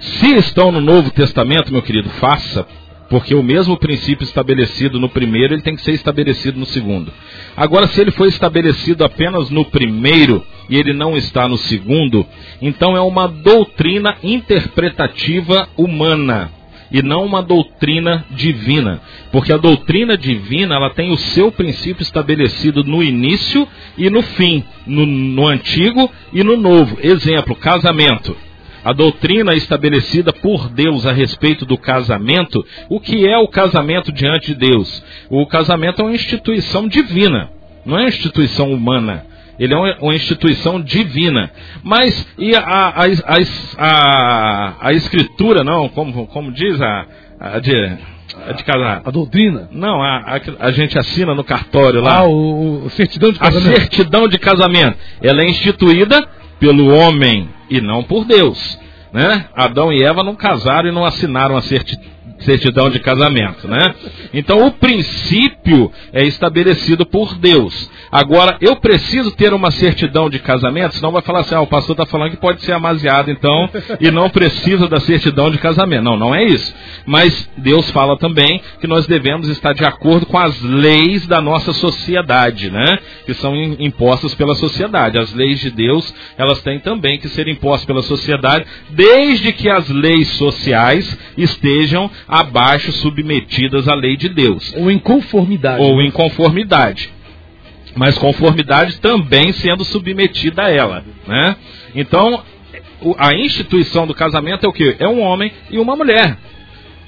Se estão no Novo Testamento, meu querido, faça, porque o mesmo princípio estabelecido no primeiro, ele tem que ser estabelecido no segundo. Agora, se ele foi estabelecido apenas no primeiro e ele não está no segundo, então é uma doutrina interpretativa humana e não uma doutrina divina, porque a doutrina divina ela tem o seu princípio estabelecido no início e no fim, no, no antigo e no novo. Exemplo, casamento. A doutrina estabelecida por Deus a respeito do casamento, o que é o casamento diante de Deus? O casamento é uma instituição divina, não é uma instituição humana. Ele é uma, instituição divina. Mas e a, a, a, a, a escritura, não? Como, como diz a, a de, a de casar? A doutrina? Não, a, a, a, gente assina no cartório lá. Ah, o, o certidão de casamento. A certidão de casamento. Ela é instituída pelo homem e não por Deus. Né? Adão e Eva não casaram e não assinaram a certidão certidão de casamento, né? Então o princípio é estabelecido por Deus. Agora, eu preciso ter uma certidão de casamento, senão vai falar assim, ah, o pastor está falando que pode ser amaziado, então, e não precisa da certidão de casamento. Não, não é isso. Mas Deus fala também que nós devemos estar de acordo com as leis da nossa sociedade, né? Que são impostas pela sociedade. As leis de Deus, elas têm também que ser impostas pela sociedade, desde que as leis sociais estejam abaixo submetidas à lei de Deus. Ou em conformidade. Ou em conformidade. Mas conformidade também sendo submetida a ela. Né? Então, a instituição do casamento é o que? É um homem e uma mulher.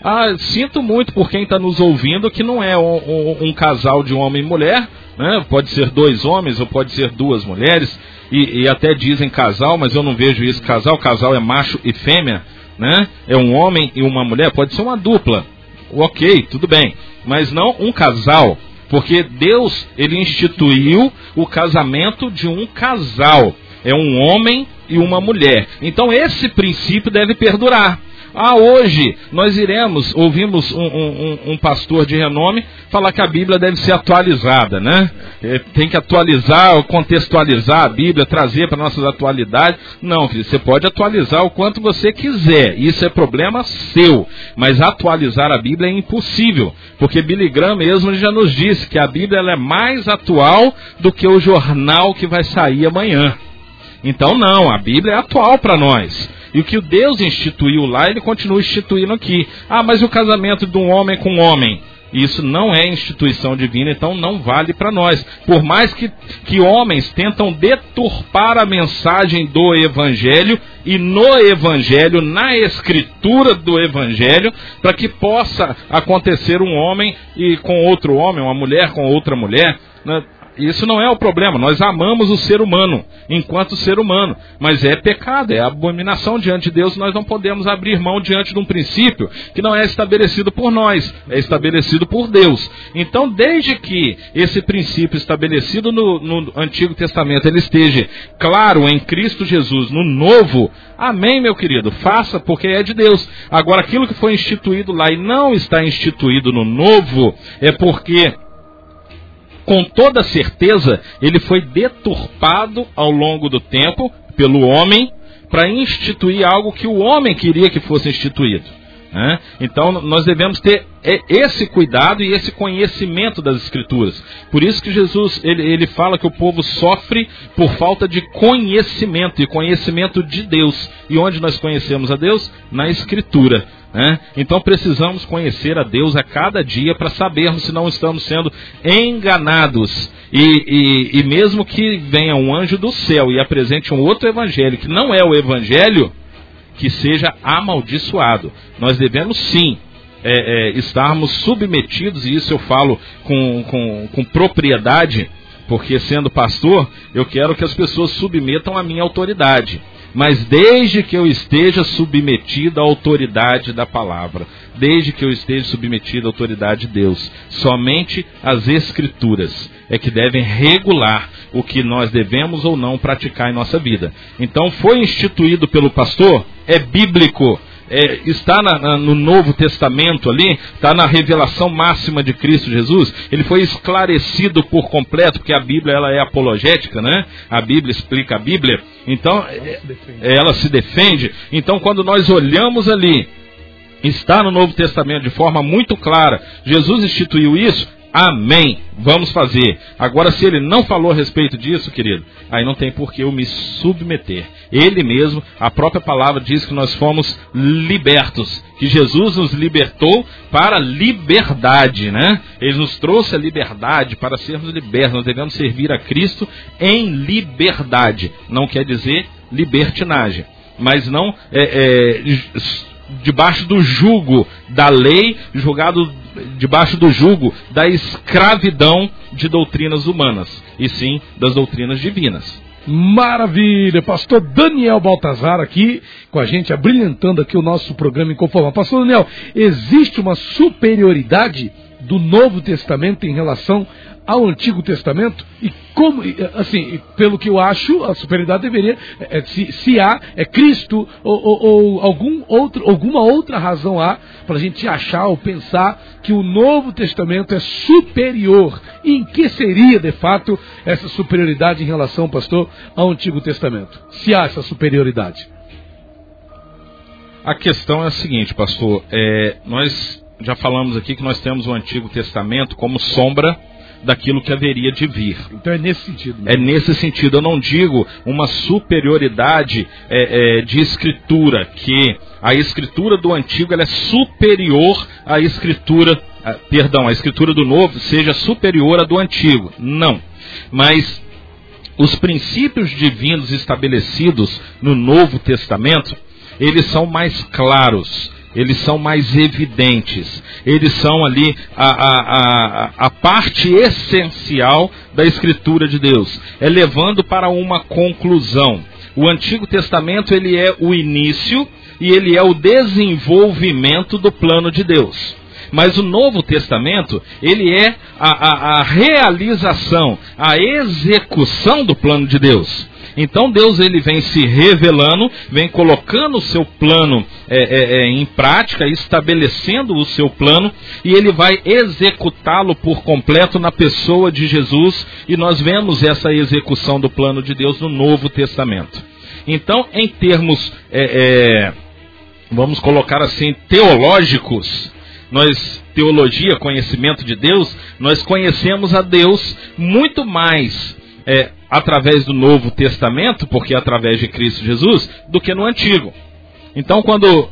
Ah, sinto muito por quem está nos ouvindo que não é um, um, um, casal de homem e mulher, né? pode ser dois homens ou pode ser duas mulheres, e, e, até dizem casal, mas eu não vejo isso casal, casal é macho e fêmea, né? É um homem e uma mulher, pode ser uma dupla. Ok, tudo bem. Mas não um casal. Porque Deus, ele instituiu o casamento de um casal. É um homem e uma mulher. Então esse princípio deve perdurar. Ah, hoje nós iremos, ouvimos um, um, um pastor de renome falar que a Bíblia deve ser atualizada, né? É, tem que atualizar, contextualizar a Bíblia, trazer para nossas atualidades. Não, filho, você pode atualizar o quanto você quiser. Isso é problema seu. Mas atualizar a Bíblia é impossível, porque Billy Graham mesmo já nos disse que a Bíblia é mais atual do que o jornal que vai sair amanhã. Então, não, a Bíblia é atual para nós. E o que o Deus instituiu lá, ele continua instituindo aqui. Ah, mas o casamento de um homem com um homem? Isso não é instituição divina, então não vale para nós. Por mais que, que homens tentam deturpar a mensagem do Evangelho e no Evangelho, na escritura do Evangelho, para que possa acontecer um homem e com outro homem, uma mulher com outra mulher. Né? Isso não é o problema. Nós amamos o ser humano enquanto ser humano, mas é pecado, é abominação diante de Deus. Nós não podemos abrir mão diante de um princípio que não é estabelecido por nós, é estabelecido por Deus. Então, desde que esse princípio estabelecido no, no Antigo Testamento ele esteja claro em Cristo Jesus, no Novo, amém, meu querido, faça porque é de Deus. Agora, aquilo que foi instituído lá e não está instituído no Novo, é porque com toda certeza, ele foi deturpado ao longo do tempo pelo homem para instituir algo que o homem queria que fosse instituído. Né? Então nós devemos ter esse cuidado e esse conhecimento das Escrituras. Por isso que Jesus ele, ele fala que o povo sofre por falta de conhecimento e conhecimento de Deus. E onde nós conhecemos a Deus? Na Escritura. Né? Então precisamos conhecer a Deus a cada dia para sabermos se não estamos sendo enganados. E, e, e mesmo que venha um anjo do céu e apresente um outro evangelho que não é o evangelho, que seja amaldiçoado. Nós devemos sim é, é, estarmos submetidos, e isso eu falo com, com, com propriedade, porque sendo pastor, eu quero que as pessoas submetam a minha autoridade mas desde que eu esteja submetido à autoridade da palavra, desde que eu esteja submetido à autoridade de Deus, somente as Escrituras é que devem regular o que nós devemos ou não praticar em nossa vida. Então, foi instituído pelo pastor, é bíblico é, está na, na, no Novo Testamento ali, está na revelação máxima de Cristo Jesus, ele foi esclarecido por completo, porque a Bíblia ela é apologética, né? A Bíblia explica a Bíblia, então ela se, ela se defende. Então quando nós olhamos ali, está no Novo Testamento de forma muito clara, Jesus instituiu isso, Amém. Vamos fazer. Agora, se ele não falou a respeito disso, querido, aí não tem por que eu me submeter. Ele mesmo, a própria palavra diz que nós fomos libertos, que Jesus nos libertou para liberdade, né? Ele nos trouxe a liberdade para sermos libertos. Nós devemos servir a Cristo em liberdade. Não quer dizer libertinagem, mas não é, é, debaixo do jugo da lei, julgado debaixo do jugo da escravidão de doutrinas humanas, e sim das doutrinas divinas. Maravilha! Pastor Daniel Baltazar aqui com a gente, abrilhantando aqui o nosso programa em Conforma. Pastor Daniel, existe uma superioridade do Novo Testamento em relação ao Antigo Testamento e como, assim, pelo que eu acho, a superioridade deveria, é, se, se, há, é Cristo ou, ou, ou, algum outro, alguma outra razão há para a gente achar ou pensar que o Novo Testamento é superior. E em que seria, de fato, essa superioridade em relação, pastor, ao Antigo Testamento? Se há essa superioridade. A questão é a seguinte, pastor, é, nós já falamos aqui que nós temos o Antigo Testamento como sombra daquilo que haveria de vir. Então é nesse sentido. É nesse sentido. Eu não digo uma superioridade é, é, de escritura, que a escritura do antigo é superior à escritura, a, perdão, a escritura do novo seja superior à do antigo. Não. Mas os princípios divinos estabelecidos no Novo Testamento, eles são mais claros, eles são mais evidentes, eles são ali a, a, a, a, parte essencial da Escritura de Deus, é levando para uma conclusão. O Antigo Testamento ele é o início e ele é o desenvolvimento do plano de Deus. Mas o Novo Testamento, ele é a, a, a realização, a execução do plano de Deus. Então Deus ele vem se revelando, vem colocando o seu plano é, é, é, em prática, estabelecendo o seu plano e ele vai executá-lo por completo na pessoa de Jesus e nós vemos essa execução do plano de Deus no Novo Testamento. Então, em termos, é, é, vamos colocar assim, teológicos, nós teologia, conhecimento de Deus, nós conhecemos a Deus muito mais é, através do Novo Testamento, porque é através de Cristo Jesus, do que no Antigo. Então, quando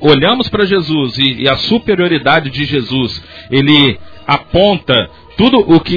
olhamos para Jesus e, e a superioridade de Jesus, ele aponta tudo o que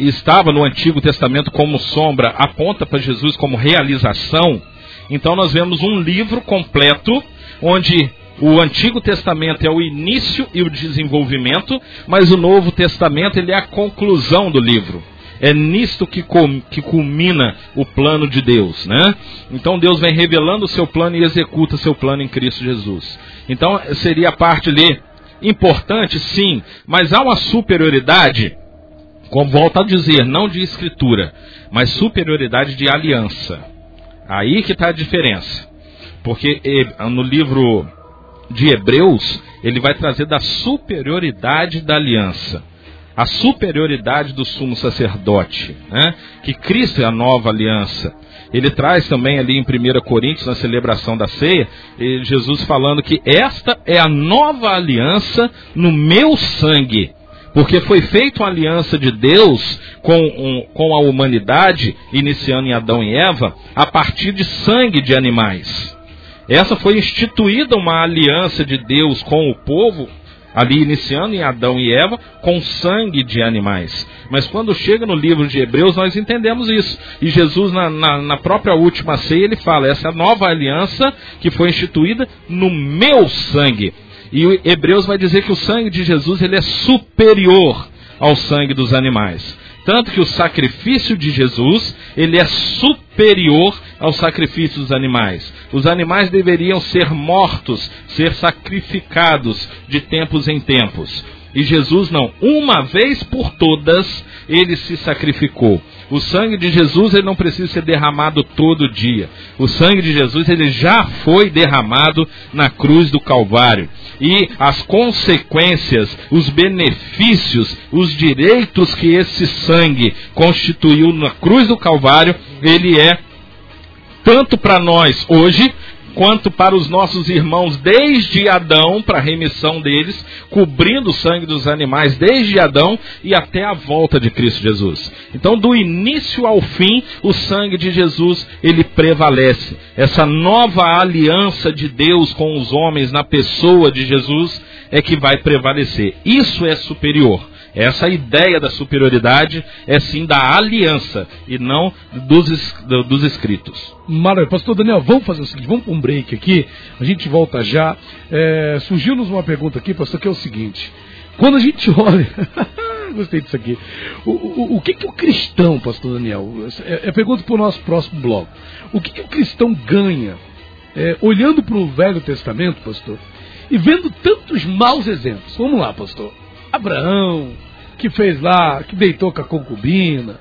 estava no Antigo Testamento como sombra, aponta para Jesus como realização. Então, nós vemos um livro completo onde o Antigo Testamento é o início e o desenvolvimento, mas o Novo Testamento ele é a conclusão do livro. É nisto que, que culmina o plano de Deus, né? Então Deus vem revelando o seu plano e executa seu plano em Cristo Jesus. Então seria a parte ali importante, sim, mas há uma superioridade, como volta a dizer, não de escritura, mas superioridade de aliança. Aí que está a diferença. Porque no livro de Hebreus, ele vai trazer da superioridade da aliança. A superioridade do sumo sacerdote, né? que Cristo é a nova aliança. Ele traz também ali em 1 Coríntios, na celebração da ceia, Jesus falando que esta é a nova aliança no meu sangue. Porque foi feita uma aliança de Deus com, um, com a humanidade, iniciando em Adão e Eva, a partir de sangue de animais. Essa foi instituída uma aliança de Deus com o povo, ali iniciando em Adão e Eva, com sangue de animais. Mas quando chega no livro de Hebreus, nós entendemos isso. E Jesus, na, na, na própria última ceia, ele fala: essa nova aliança que foi instituída no meu sangue. E Hebreus vai dizer que o sangue de Jesus ele é superior ao sangue dos animais. Tanto que o sacrifício de Jesus, ele é superior ao sacrifício dos animais. Os animais deveriam ser mortos, ser sacrificados de tempos em tempos. E Jesus não, uma vez por todas, ele se sacrificou. O sangue de Jesus ele não precisa ser derramado todo dia. O sangue de Jesus ele já foi derramado na cruz do Calvário. E as consequências, os benefícios, os direitos que esse sangue constituiu na cruz do Calvário, ele é tanto para nós hoje, quanto para os nossos irmãos desde Adão, para a remissão deles, cobrindo o sangue dos animais desde Adão e até a volta de Cristo Jesus. Então, do início ao fim, o sangue de Jesus, ele prevalece. Essa nova aliança de Deus com os homens na pessoa de Jesus é que vai prevalecer. Isso é superior. Essa ideia da superioridade é sim da aliança e não dos, dos escritos. Maravilha. Pastor Daniel, vamos fazer o seguinte, vamos para um break aqui, a gente volta já. É, Surgiu-nos uma pergunta aqui, pastor, que é o seguinte. Quando a gente olha. Gostei disso aqui. O, o, o, que, que o cristão, pastor Daniel, é, é pergunta para o nosso próximo bloco. O que, que o cristão ganha é, olhando para o Velho Testamento, pastor, e vendo tantos maus exemplos? Vamos lá, pastor. Abraão, que fez lá, que deitou com a concubina,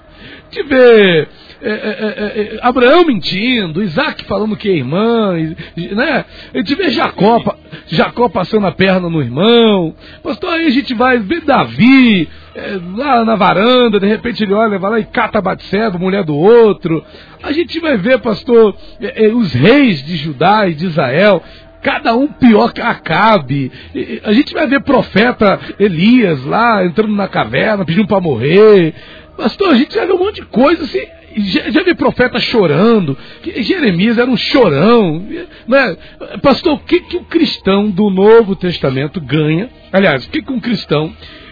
de ver é, é, é, é Abraão mentindo, Isaac falando que é irmã, né? De ver Jacó, Jacó passando a perna no irmão. Pastor, aí a gente vai ver Davi é, lá na varanda, de repente ele olha, vai lá e cata Batseba, mulher do outro. A gente vai ver, pastor, é, os reis de Judá e de Israel cada um pior que Acabe. A gente vai ver profeta Elias lá entrando na caverna, pedindo para morrer. Pastor, a gente já vê um monte de coisa assim. Já, já vi profeta chorando, Jeremias era um chorão. Né? Pastor, o que, que o cristão do Novo Testamento ganha? Aliás, o que, que um cristão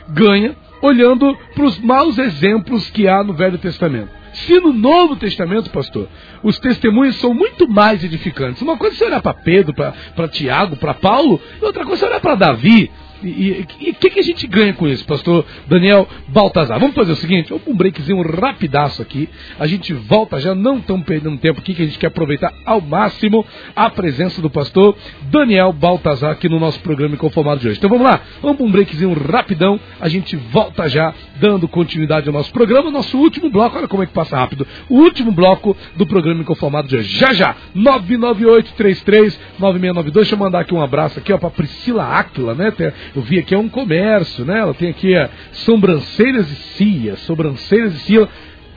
ganha olhando para os maus exemplos que há no Velho Testamento? Se no Novo Testamento, pastor, os testemunhos são muito mais edificantes. Uma coisa é você olhar para Pedro, para Tiago, para Paulo, e outra coisa é olhar para Davi. E o que, que a gente ganha com isso, pastor Daniel Baltazar? Vamos fazer o seguinte, um breakzinho rapidaço aqui. A gente volta já, não estamos perdendo tempo aqui, que a gente quer aproveitar ao máximo a presença do pastor Daniel Baltazar aqui no nosso programa Inconformado de hoje. Então vamos lá, vamos um breakzinho rapidão, a gente volta já dando continuidade ao nosso programa, nosso último bloco, olha como é que passa rápido, o último bloco do programa Inconformado de hoje. Já já, 998339692, deixa eu mandar aqui um abraço aqui ó para Priscila Áquila, né? Eu vi aqui é um comércio, né? Ela tem aqui a sobrancelhas e cia, sobrancelhas e cia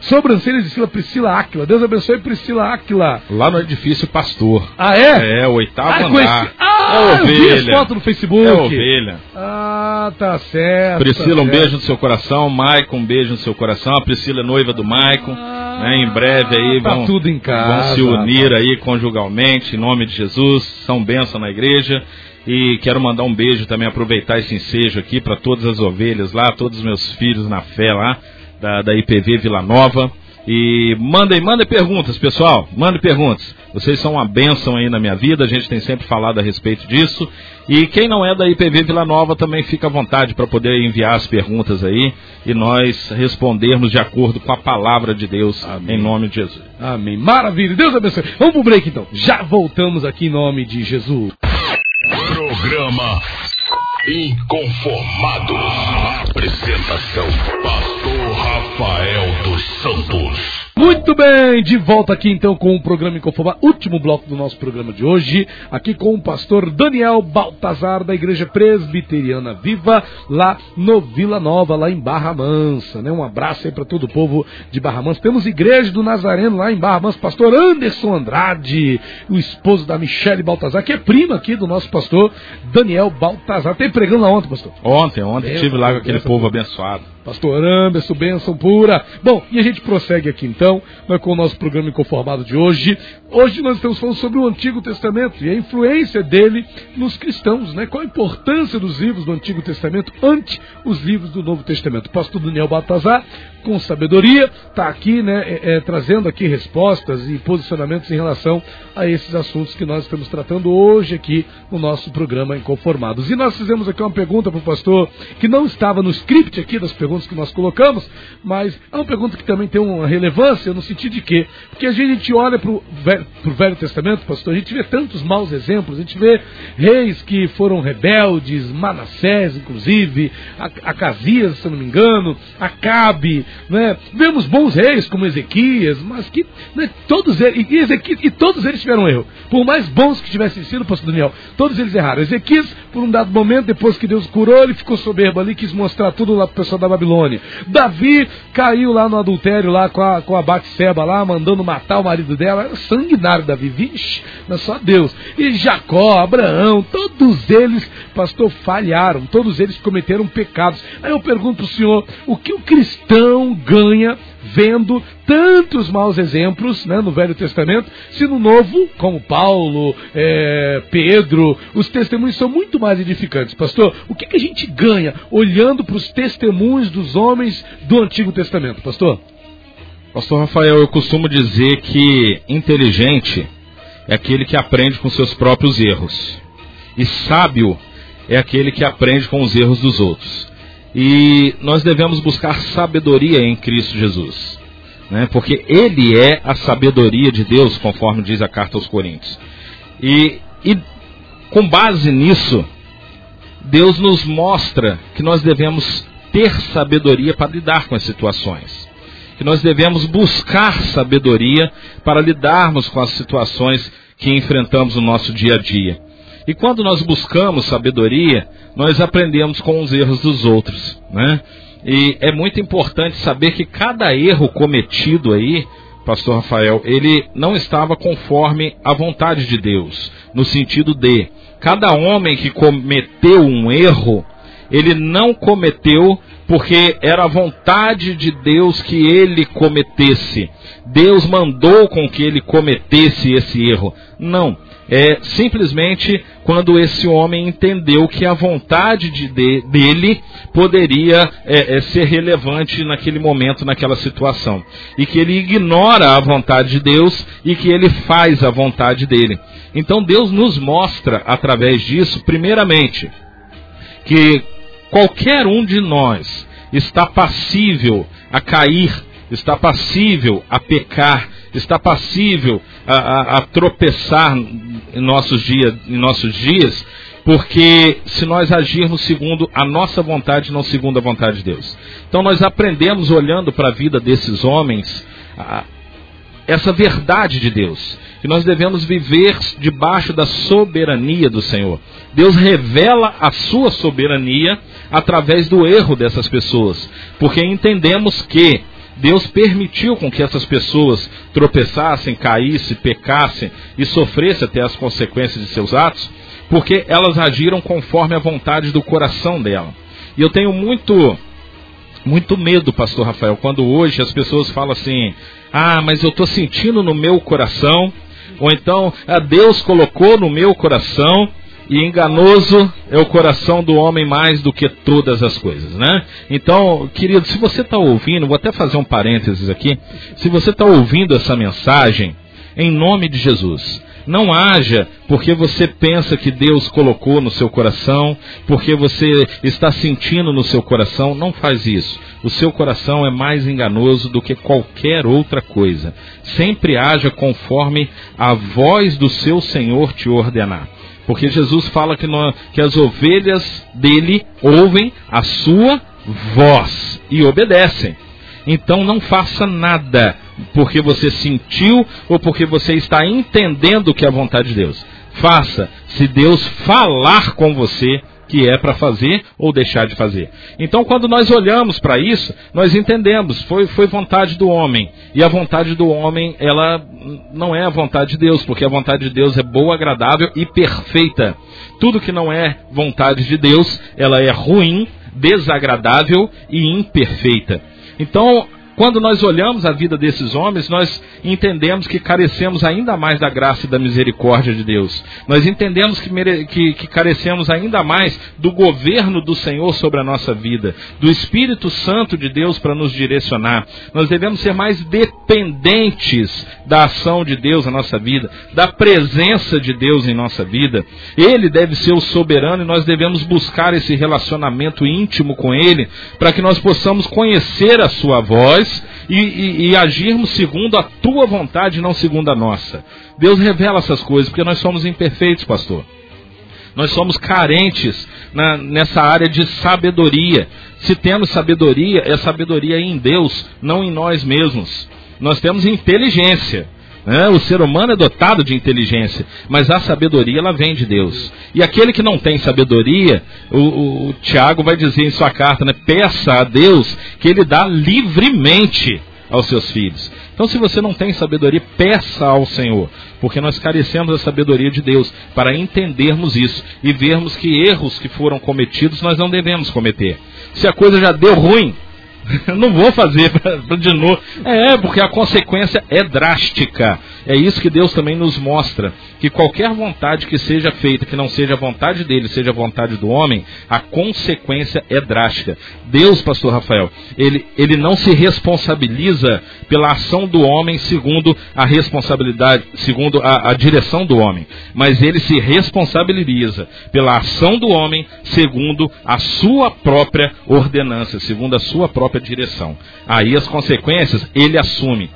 Sobrancelhas de Sila Priscila Áquila. Deus abençoe Priscila Áquila. Lá no edifício Pastor. Ah, é? É, o oitavo ah, andar. Ah, é ovelha. eu vi as fotos no Facebook. É ovelha. Ah, tá certo. Priscila, tá um certo. beijo no seu coração. Maicon, um beijo no seu coração. A Priscila é noiva do Maicon. Ah, né, em breve aí tá vão, tudo em casa, vão se unir aí conjugalmente, em nome de Jesus. São bênção na igreja. E quero mandar um beijo também, aproveitar esse ensejo aqui para todas as ovelhas lá, todos os meus filhos na fé lá da, da IPV Vila Nova. E mandem, mandem perguntas, pessoal. Mandem perguntas. Vocês são uma bênção aí na minha vida, a gente tem sempre falado a respeito disso. E quem não é da IPV Vila Nova também fica à vontade para poder enviar as perguntas aí e nós respondermos de acordo com a palavra de Deus, Amém. em nome de Jesus. Amém. Maravilha. Deus abençoe. Vamos pro break então. Já voltamos aqui em nome de Jesus. Programa Inconformados. Apresentação: Pastor Rafael dos Santos. Muito bem, de volta aqui então com o programa Inconformado, último bloco do nosso programa de hoje, aqui com o pastor Daniel Baltazar da Igreja Presbiteriana Viva, lá no Vila Nova, lá em Barra Mansa, né? Um abraço aí para todo o povo de Barra Mansa. Temos Igreja do Nazareno lá em Barra Mansa, pastor Anderson Andrade, o esposo da Michele Baltazar, que é prima aqui do nosso pastor Daniel Baltazar. Tem pregando lá ontem, pastor? Ontem, ontem estive lá com aquele povo abençoado. Pastor Anderson, bênção pura. Bom, e a gente prossegue aqui então né, com o nosso programa Inconformado de hoje. Hoje nós estamos falando sobre o Antigo Testamento e a influência dele nos cristãos, né? Qual a importância dos livros do Antigo Testamento ante os livros do Novo Testamento. Pastor Daniel Batazar, com sabedoria, está aqui, né, é, é, trazendo aqui respostas e posicionamentos em relação a esses assuntos que nós estamos tratando hoje aqui no nosso programa Inconformados. E nós fizemos aqui uma pergunta para o pastor que não estava no script aqui das perguntas que nós colocamos, mas é uma pergunta que também tem uma relevância no sentido de quê? Porque a gente olha para o velho, velho, Testamento, pastor, a gente vê tantos maus exemplos, a gente vê reis que foram rebeldes, Manassés, inclusive, Acasias, se não me engano, Acabe, né? Vemos bons reis como Ezequias, mas que né, todos eles, e, Ezequias, e todos eles tiveram erro. Por mais bons que tivessem sido, pastor Daniel, todos eles erraram. Ezequias, por um dado momento, depois que Deus curou, ele ficou soberbo ali, quis mostrar tudo lá para o pessoal da Babilônia. Davi caiu lá no adultério lá com a, com a Batseba lá, mandando matar o marido dela. Era sanguinário Davi, vixe, não é só Deus. E Jacó, Abraão, todos eles, pastor, falharam. Todos eles cometeram pecados. Aí eu pergunto para o senhor, o que o cristão ganha vendo tantos maus exemplos né, no Velho Testamento, se no Novo, como Paulo, é, Pedro, os testemunhos são muito mais edificantes. Pastor, o que, que a gente ganha olhando para os testemunhos dos homens do Antigo Testamento, pastor? Pastor Rafael, eu costumo dizer que inteligente é aquele que aprende com seus próprios erros. E sábio é aquele que aprende com os erros dos outros. E nós devemos buscar sabedoria em Cristo Jesus. Né? Porque Ele é a sabedoria de Deus, conforme diz a carta aos Coríntios. E, e com base nisso, Deus nos mostra que nós devemos ter sabedoria para lidar com as situações. Que nós devemos buscar sabedoria para lidarmos com as situações que enfrentamos no nosso dia a dia. E quando nós buscamos sabedoria, nós aprendemos com os erros dos outros, né? E é muito importante saber que cada erro cometido aí, pastor Rafael, ele não estava conforme a vontade de Deus, no sentido de cada homem que cometeu um erro, ele não cometeu porque era a vontade de Deus que ele cometesse. Deus mandou com que ele cometesse esse erro. Não é simplesmente quando esse homem entendeu que a vontade de, de, dele poderia é, é, ser relevante naquele momento, naquela situação. E que ele ignora a vontade de Deus e que ele faz a vontade dele. Então Deus nos mostra, através disso, primeiramente, que qualquer um de nós está passível a cair, está passível a pecar, está passível a, a, a tropeçar em nossos, dias, em nossos dias, porque se nós agirmos segundo a nossa vontade, não segundo a vontade de Deus. Então nós aprendemos olhando para a vida desses homens a, essa verdade de Deus, que nós devemos viver debaixo da soberania do Senhor. Deus revela a sua soberania através do erro dessas pessoas, porque entendemos que Deus permitiu com que essas pessoas tropeçassem, caíssem, pecassem e sofressem até as consequências de seus atos, porque elas agiram conforme a vontade do coração dela. E eu tenho muito muito medo, pastor Rafael, quando hoje as pessoas falam assim: "Ah, mas eu estou sentindo no meu coração", ou então, ah, "Deus colocou no meu coração", e enganoso é o coração do homem mais do que todas as coisas, né? Então, querido, se você está ouvindo, vou até fazer um parênteses aqui, se você está ouvindo essa mensagem, em nome de Jesus, não haja porque você pensa que Deus colocou no seu coração, porque você está sentindo no seu coração, não faz isso. O seu coração é mais enganoso do que qualquer outra coisa. Sempre haja conforme a voz do seu Senhor te ordenar. Porque Jesus fala que, nós, que as ovelhas dele ouvem a sua voz e obedecem. Então não faça nada porque você sentiu ou porque você está entendendo que é a vontade de Deus. Faça se Deus falar com você que é para fazer ou deixar de fazer. Então, quando nós olhamos para isso, nós entendemos, foi, foi vontade do homem. E a vontade do homem, ela não é a vontade de Deus, porque a vontade de Deus é boa, agradável e perfeita. Tudo que não é vontade de Deus, ela é ruim, desagradável e imperfeita. Então, quando nós olhamos a vida desses homens, nós entendemos que carecemos ainda mais da graça e da misericórdia de Deus. Nós entendemos que, mere... que, que, carecemos ainda mais do governo do Senhor sobre a nossa vida, do Espírito Santo de Deus para nos direcionar. Nós devemos ser mais dependentes da ação de Deus na nossa vida, da presença de Deus em nossa vida. Ele deve ser o soberano e nós devemos buscar esse relacionamento íntimo com Ele para que nós possamos conhecer a Sua voz nós e, e, e agirmos segundo a tua vontade, não segundo a nossa. Deus revela essas coisas, porque nós somos imperfeitos, pastor. Nós somos carentes na, nessa área de sabedoria. Se temos sabedoria, é sabedoria em Deus, não em nós mesmos. Nós temos inteligência. Né? O ser humano é dotado de inteligência, mas a sabedoria ela vem de Deus. E aquele que não tem sabedoria, o, o, o Tiago vai dizer em sua carta, né? peça a Deus que ele dá livremente aos seus filhos. Então, se você não tem sabedoria, peça ao Senhor, porque nós carecemos da sabedoria de Deus para entendermos isso e vermos que erros que foram cometidos nós não devemos cometer. Se a coisa já deu ruim, não vou fazer de novo. É, porque a consequência é drástica. É isso que Deus também nos mostra. Que qualquer vontade que seja feita, que não seja a vontade dele, seja a vontade do homem, a consequência é drástica. Deus, pastor Rafael, ele, ele não se responsabiliza pela ação do homem segundo a responsabilidade, segundo a, a direção do homem. Mas ele se responsabiliza pela ação do homem segundo a sua própria ordenança, segundo a sua própria direção. Aí as consequências ele assume.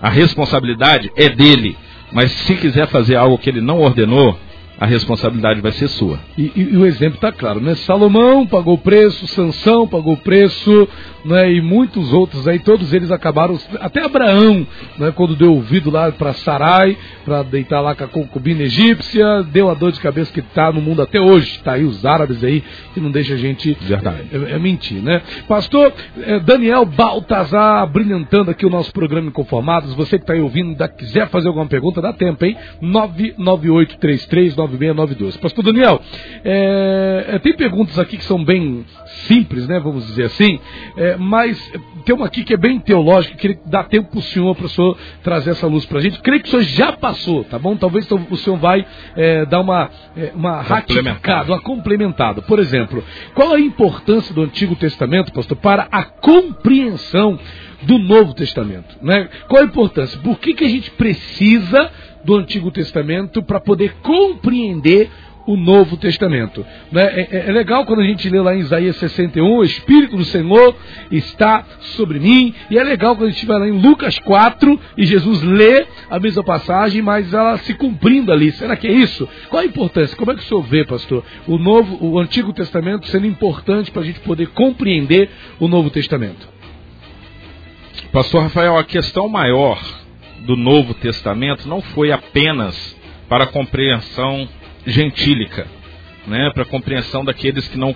A responsabilidade é dele. Mas se quiser fazer algo que ele não ordenou, a responsabilidade vai ser sua. E, e, e o exemplo está claro, né? Salomão pagou o preço, Sansão pagou o preço, né? e muitos outros aí, todos eles acabaram, até Abraão, né? quando deu ouvido lá para Sarai, para deitar lá com a concubina egípcia, deu a dor de cabeça que está no mundo até hoje, está aí os árabes aí, que não deixa a gente é, é, mentir, né? Pastor é, Daniel Baltazar, brilhantando aqui o nosso programa Inconformados, você que está aí ouvindo, ainda quiser fazer alguma pergunta, dá tempo, hein? 99833 9692. Pastor Daniel, é, é, tem perguntas aqui que são bem simples, né? Vamos dizer assim, é, mas tem uma aqui que é bem teológica, que queria dar tempo para o senhor, para o senhor trazer essa luz para a gente. Creio que o senhor já passou, tá bom? Talvez o senhor vai é, dar uma, é, uma ratificada, uma complementada. Por exemplo, qual a importância do Antigo Testamento, pastor, para a compreensão do Novo Testamento? Né? Qual a importância? Por que, que a gente precisa do Antigo Testamento para poder compreender o Novo Testamento. Né? É, é, é, legal quando a gente lê lá em Isaías 61, o Espírito do Senhor está sobre mim, e é legal quando a gente vai lá em Lucas 4 e Jesus lê a mesma passagem, mas ela se cumprindo ali. Será que é isso? Qual a importância? Como é que o senhor vê, pastor, o, novo, o Antigo Testamento sendo importante para a gente poder compreender o Novo Testamento? Pastor Rafael, a questão maior do Novo Testamento não foi apenas para a compreensão gentílica, né, para compreensão daqueles que não,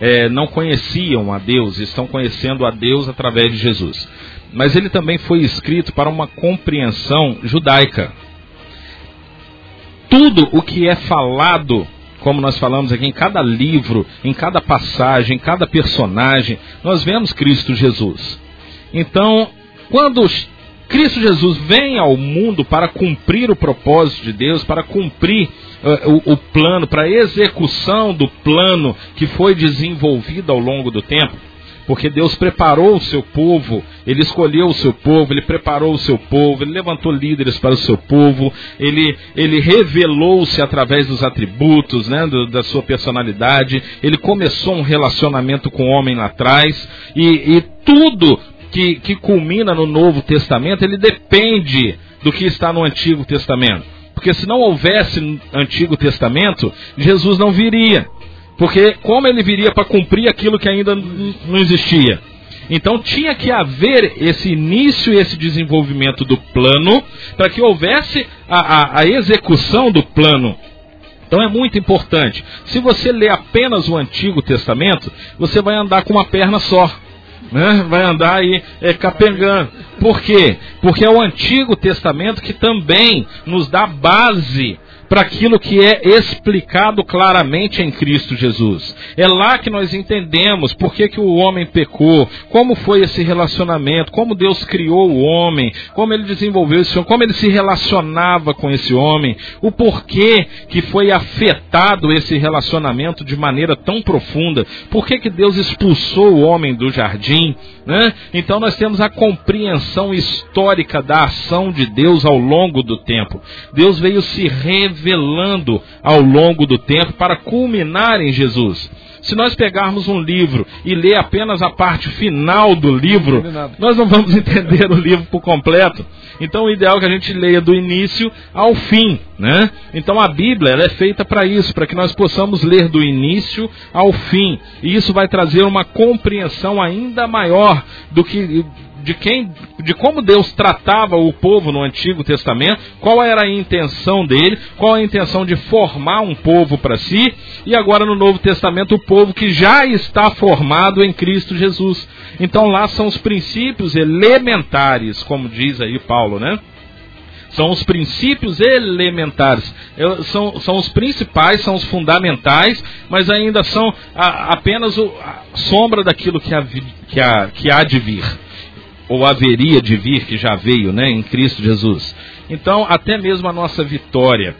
é, não conheciam a Deus, estão conhecendo a Deus através de Jesus. Mas ele também foi escrito para uma compreensão judaica. Tudo o que é falado como nós falamos aqui, em cada livro, em cada passagem, em cada personagem, nós vemos Cristo Jesus. Então, quando Cristo Jesus vem ao mundo para cumprir o propósito de Deus, para cumprir uh, o, o plano, para a execução do plano que foi desenvolvido ao longo do tempo, porque Deus preparou o seu povo, Ele escolheu o seu povo, Ele preparou o seu povo, Ele levantou líderes para o seu povo, Ele, ele revelou-se através dos atributos, né, do, da sua personalidade, Ele começou um relacionamento com o homem lá atrás, e, e tudo que, que culmina no Novo Testamento, ele depende do que está no Antigo Testamento. Porque se não houvesse Antigo Testamento, Jesus não viria. Porque como ele viria para cumprir aquilo que ainda não existia? Então tinha que haver esse início esse desenvolvimento do plano para que houvesse a, a, a, execução do plano. Então é muito importante. Se você ler apenas o Antigo Testamento, você vai andar com uma perna só né? vai andar aí é, capengando. Por quê? Porque é o Antigo Testamento que também nos dá base para aquilo que é explicado claramente em Cristo Jesus. É lá que nós entendemos por que, que o homem pecou, como foi esse relacionamento, como Deus criou o homem, como ele desenvolveu esse homem, como ele se relacionava com esse homem, o porquê que foi afetado esse relacionamento de maneira tão profunda, por que, que Deus expulsou o homem do jardim. Né? Então nós temos a compreensão histórica da ação de Deus ao longo do tempo. Deus veio se revelar revelando ao longo do tempo para culminar em Jesus. Se nós pegarmos um livro e ler apenas a parte final do livro, nós não vamos entender o livro por completo. Então o ideal é que a gente leia do início ao fim, né? Então a Bíblia ela é feita para isso, para que nós possamos ler do início ao fim. E isso vai trazer uma compreensão ainda maior do que de quem, de como Deus tratava o povo no Antigo Testamento, qual era a intenção dele, qual a intenção de formar um povo para si, e agora no Novo Testamento o povo que já está formado em Cristo Jesus. Então lá são os princípios elementares, como diz aí Paulo, né? São os princípios elementares. São, são os principais, são os fundamentais, mas ainda são a, apenas o, a sombra daquilo que que, que há de vir ou haveria de vir, que já veio, né, em Cristo Jesus. Então, até mesmo a nossa vitória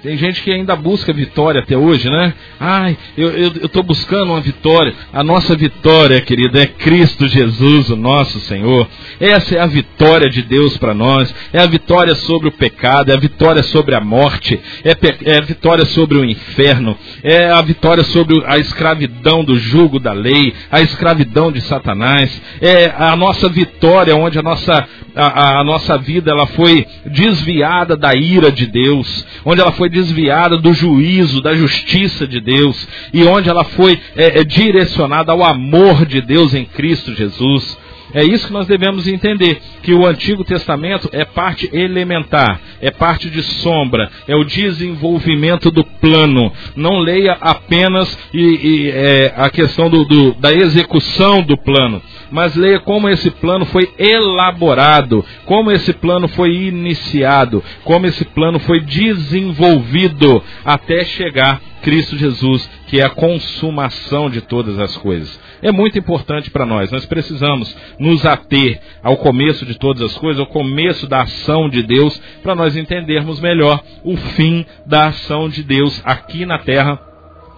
tem gente que ainda busca vitória até hoje, né? Ai, eu estou buscando uma vitória. A nossa vitória, querida, é Cristo Jesus, o nosso Senhor. Essa é a vitória de Deus para nós. É a vitória sobre o pecado, é a vitória sobre a morte, é, é a vitória sobre o inferno, é a vitória sobre a escravidão do jugo da lei, a escravidão de Satanás. É a nossa vitória onde a nossa, a, a nossa vida ela foi desviada da ira de Deus, onde ela foi foi desviada do juízo, da justiça de Deus, e onde ela foi é, é, direcionada ao amor de Deus em Cristo Jesus. É isso que nós devemos entender, que o Antigo Testamento é parte elementar, é parte de sombra, é o desenvolvimento do plano. Não leia apenas e, e, é, a questão do, do, da execução do plano, mas leia como esse plano foi elaborado, como esse plano foi iniciado, como esse plano foi desenvolvido até chegar Cristo Jesus, que é a consumação de todas as coisas. É muito importante para nós. Nós precisamos nos ater ao começo de todas as coisas, ao começo da ação de Deus, para nós entendermos melhor o fim da ação de Deus aqui na terra,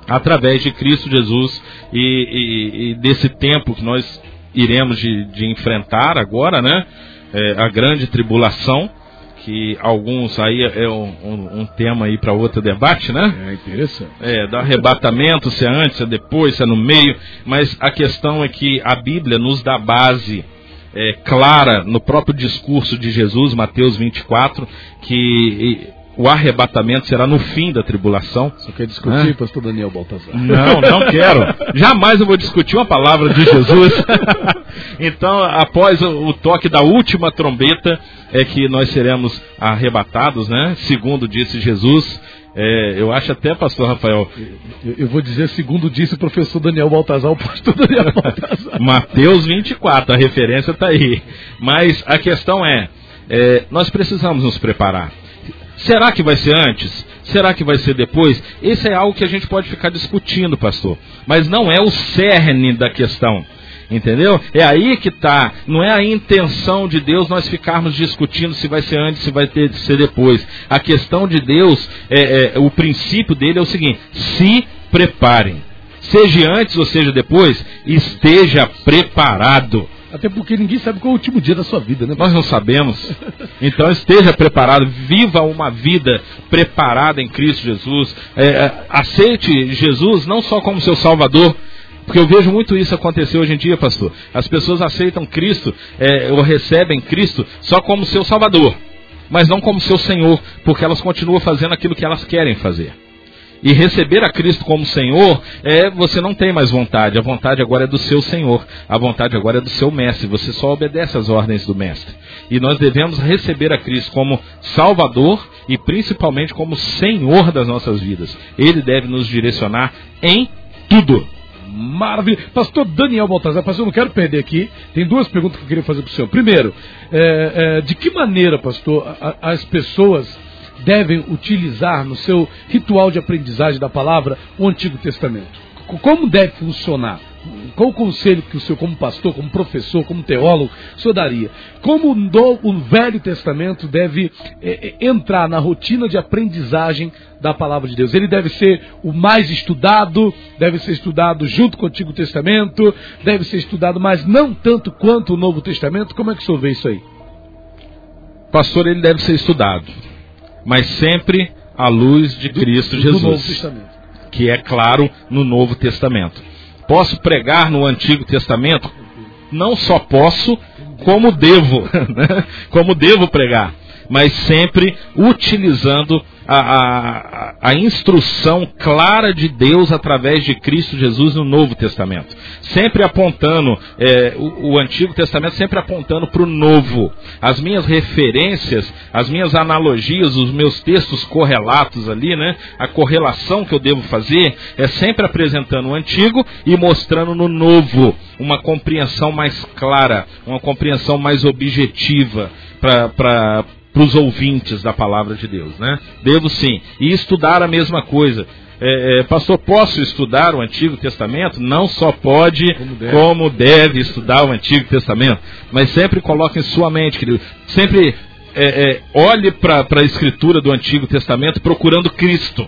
através de Cristo Jesus e, e, e desse tempo que nós iremos de, de enfrentar agora, né? É, a grande tribulação que alguns aí é um, um, um tema aí para outro debate, né? É interessante. É, do arrebatamento, se é antes, se é depois, se é no meio, mas a questão é que a Bíblia nos dá base é, clara no próprio discurso de Jesus, Mateus 24, que o arrebatamento será no fim da tribulação. Você quer discutir, pastor Daniel Baltazar? Não, não quero. Jamais eu vou discutir uma palavra de Jesus. então, após o, toque da última trombeta, é que nós seremos arrebatados, né? Segundo disse Jesus. É, eu acho até, pastor Rafael. Eu, eu, vou dizer, segundo disse o professor Daniel Baltazar, o pastor Daniel Baltazar. Mateus 24, a referência está aí. Mas a questão é, é, nós precisamos nos preparar. Será que vai ser antes? Será que vai ser depois? Esse é algo que a gente pode ficar discutindo, pastor. Mas não é o cerne da questão. Entendeu? É aí que está. Não é a intenção de Deus nós ficarmos discutindo se vai ser antes, se vai ter, ser depois. A questão de Deus, é, é, o princípio dele é o seguinte: se preparem. Seja antes ou seja depois, esteja preparado. Até porque ninguém sabe qual é o último dia da sua vida, né? Nós não sabemos. Então esteja preparado, viva uma vida preparada em Cristo Jesus. É, é, aceite Jesus não só como seu Salvador, porque eu vejo muito isso acontecer hoje em dia, pastor. As pessoas aceitam Cristo é, ou recebem Cristo só como seu Salvador, mas não como seu Senhor, porque elas continuam fazendo aquilo que elas querem fazer e receber a Cristo como Senhor, é você não tem mais vontade. A vontade agora é do seu Senhor. A vontade agora é do seu mestre. Você só obedece às ordens do mestre. E nós devemos receber a Cristo como Salvador e principalmente como Senhor das nossas vidas. Ele deve nos direcionar em tudo. Maravilha. Pastor Daniel Baltazar, pastor, eu não quero perder aqui. Tem duas perguntas que eu queria fazer para o senhor. Primeiro, é, é, de que maneira, pastor, a, as pessoas devem utilizar no seu ritual de aprendizagem da palavra o Antigo Testamento? Como deve funcionar? Qual o conselho que o senhor, como pastor, como professor, como teólogo, o senhor daria? Como o Velho Testamento deve é, entrar na rotina de aprendizagem da palavra de Deus? Ele deve ser o mais estudado, deve ser estudado junto com o Antigo Testamento, deve ser estudado, mas não tanto quanto o Novo Testamento? Como é que o senhor vê isso aí? Pastor, ele deve ser estudado mas sempre à luz de Cristo do, Jesus, que é claro no Novo Testamento. Posso pregar no Antigo Testamento? Não só posso, como devo, né? como devo pregar, mas sempre utilizando a, a, a, instrução clara de Deus através de Cristo Jesus no Novo Testamento. Sempre apontando, é, o, o, Antigo Testamento sempre apontando para o Novo. As minhas referências, as minhas analogias, os meus textos correlatos ali, né? A correlação que eu devo fazer é sempre apresentando o Antigo e mostrando no Novo uma compreensão mais clara, uma compreensão mais objetiva para para os ouvintes da palavra de Deus, né? Devo sim. E estudar a mesma coisa. É, é, pastor, posso estudar o Antigo Testamento? Não só pode, como deve, como deve estudar o Antigo Testamento. Mas sempre coloque em sua mente, querido. Sempre é, é olhe para a escritura do Antigo Testamento procurando Cristo.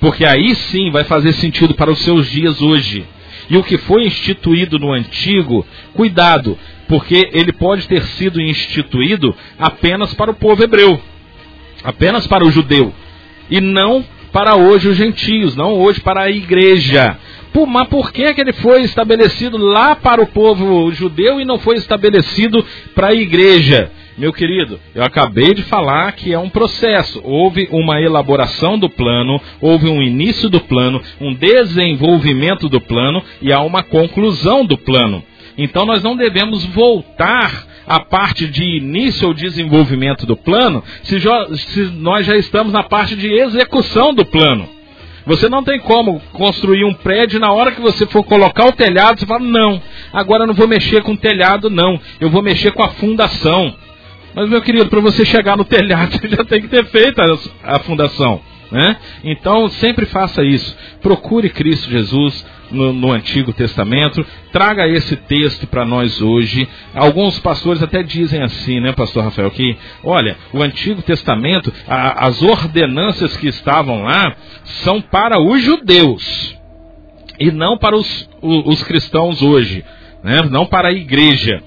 Porque aí sim vai fazer sentido para os seus dias hoje. E o que foi instituído no antigo, cuidado, porque ele pode ter sido instituído apenas para o povo hebreu, apenas para o judeu, e não para hoje os gentios, não hoje para a igreja. Por, mas por que, que ele foi estabelecido lá para o povo judeu e não foi estabelecido para a igreja? Meu querido, eu acabei de falar que é um processo. Houve uma elaboração do plano, houve um início do plano, um desenvolvimento do plano e há uma conclusão do plano. Então nós não devemos voltar à parte de início ou desenvolvimento do plano se, se nós já estamos na parte de execução do plano. Você não tem como construir um prédio na hora que você for colocar o telhado, você fala, não, agora eu não vou mexer com o telhado, não, eu vou mexer com a fundação. Mas, meu querido, para você chegar no telhado, você já tem que ter feito a, a fundação. Né? Então, sempre faça isso. Procure Cristo Jesus no, no Antigo Testamento. Traga esse texto para nós hoje. Alguns pastores até dizem assim, né, Pastor Rafael, que, olha, o Antigo Testamento, a, as ordenanças que estavam lá são para os judeus e não para os, os, os cristãos hoje, né? não para a igreja.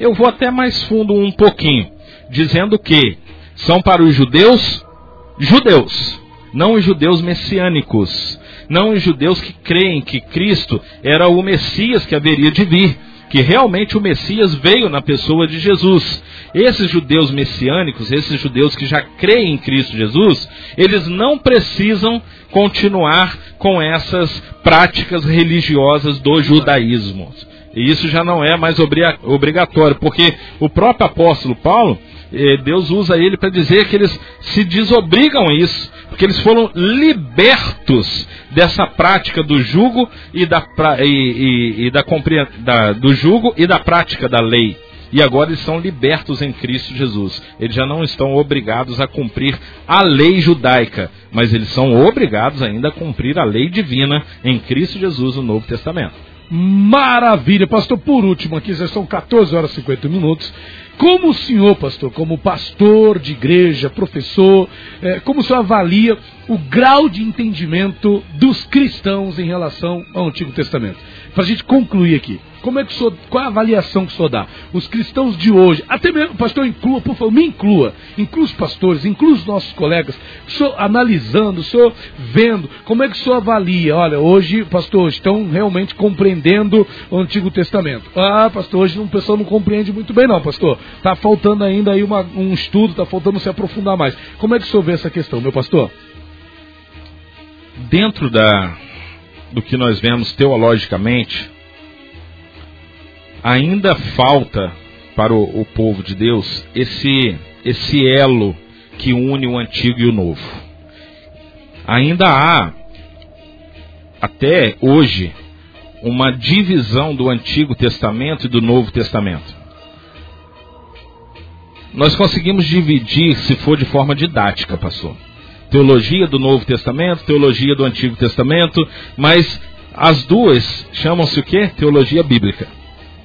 Eu vou até mais fundo um pouquinho dizendo que são para os judeus, judeus, não os judeus messiânicos, não os judeus que creem que Cristo era o Messias que haveria de vir, que realmente o Messias veio na pessoa de Jesus. Esses judeus messiânicos, esses judeus que já creem em Cristo Jesus, eles não precisam continuar com essas práticas religiosas do judaísmo. E isso já não é mais obrigatório, porque o próprio apóstolo Paulo, Deus usa ele para dizer que eles se desobrigam a isso, porque eles foram libertos dessa prática do jugo e da, e, e, e da, da, do jugo e da prática da lei. E agora eles são libertos em Cristo Jesus. Eles já não estão obrigados a cumprir a lei judaica, mas eles são obrigados ainda a cumprir a lei divina em Cristo Jesus no Novo Testamento. Maravilha, pastor. Por último, aqui já são 14 horas e 50 minutos. Como o senhor, pastor, como pastor de igreja, professor, eh, como o senhor avalia o grau de entendimento dos cristãos em relação ao Antigo Testamento? Para a gente concluir aqui. Como é que o senhor, qual a avaliação que o senhor dá? Os cristãos de hoje, até mesmo, pastor, inclua, por favor, me inclua, inclua os pastores, inclua os nossos colegas, o senhor analisando, o senhor vendo, como é que o senhor avalia? Olha, hoje, pastor, estão realmente compreendendo o Antigo Testamento. Ah, pastor, hoje o pessoal não compreende muito bem, não, pastor. Está faltando ainda aí uma, um estudo, está faltando se aprofundar mais. Como é que o senhor vê essa questão, meu pastor? Dentro da, do que nós vemos teologicamente, ainda falta para o, o povo de Deus esse, esse elo que une o antigo e o novo. Ainda há, até hoje, uma divisão do Antigo Testamento e do Novo Testamento. Nós conseguimos dividir, se for de forma didática, pastor. Teologia do Novo Testamento, teologia do Antigo Testamento, mas as duas chamam-se o quê? Teologia bíblica.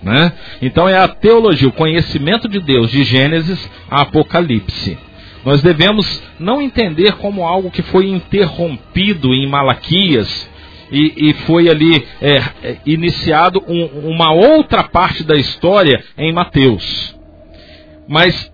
Né? Então é a teologia, o conhecimento de Deus, de Gênesis a Apocalipse. Nós devemos não entender como algo que foi interrompido em Malaquias e, e foi ali é, é, iniciado um, uma outra parte da história em Mateus. Mas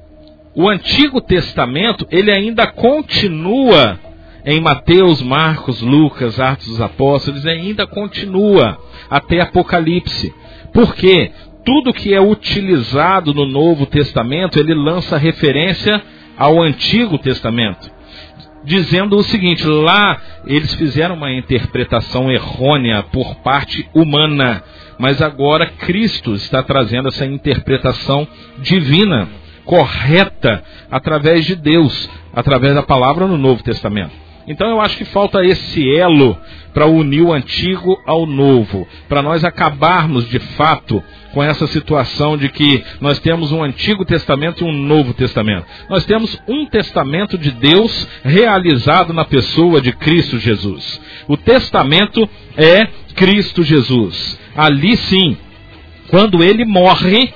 o Antigo Testamento ele ainda continua em Mateus, Marcos, Lucas, Atos dos Apóstolos, ainda continua até Apocalipse. Porque tudo que é utilizado no Novo Testamento, ele lança referência ao Antigo Testamento. Dizendo o seguinte: lá eles fizeram uma interpretação errônea por parte humana, mas agora Cristo está trazendo essa interpretação divina, correta, através de Deus, através da palavra no Novo Testamento. Então eu acho que falta esse elo para unir o antigo ao novo, para nós acabarmos de fato com essa situação de que nós temos um Antigo Testamento e um Novo Testamento. Nós temos um testamento de Deus realizado na pessoa de Cristo Jesus. O testamento é Cristo Jesus. Ali sim, quando ele morre,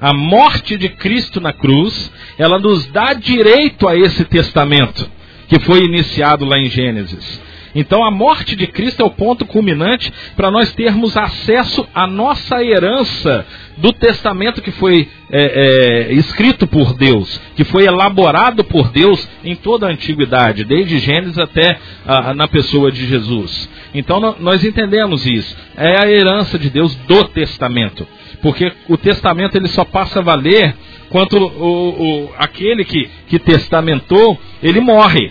a morte de Cristo na cruz, ela nos dá direito a esse testamento que foi iniciado lá em Gênesis. Então a morte de Cristo é o ponto culminante para nós termos acesso à nossa herança do testamento que foi é, é, escrito por Deus, que foi elaborado por Deus em toda a antiguidade, desde Gênesis até a, na pessoa de Jesus. Então nós entendemos isso. É a herança de Deus do testamento. Porque o testamento ele só passa a valer quanto o, o, aquele que, que testamentou, ele morre.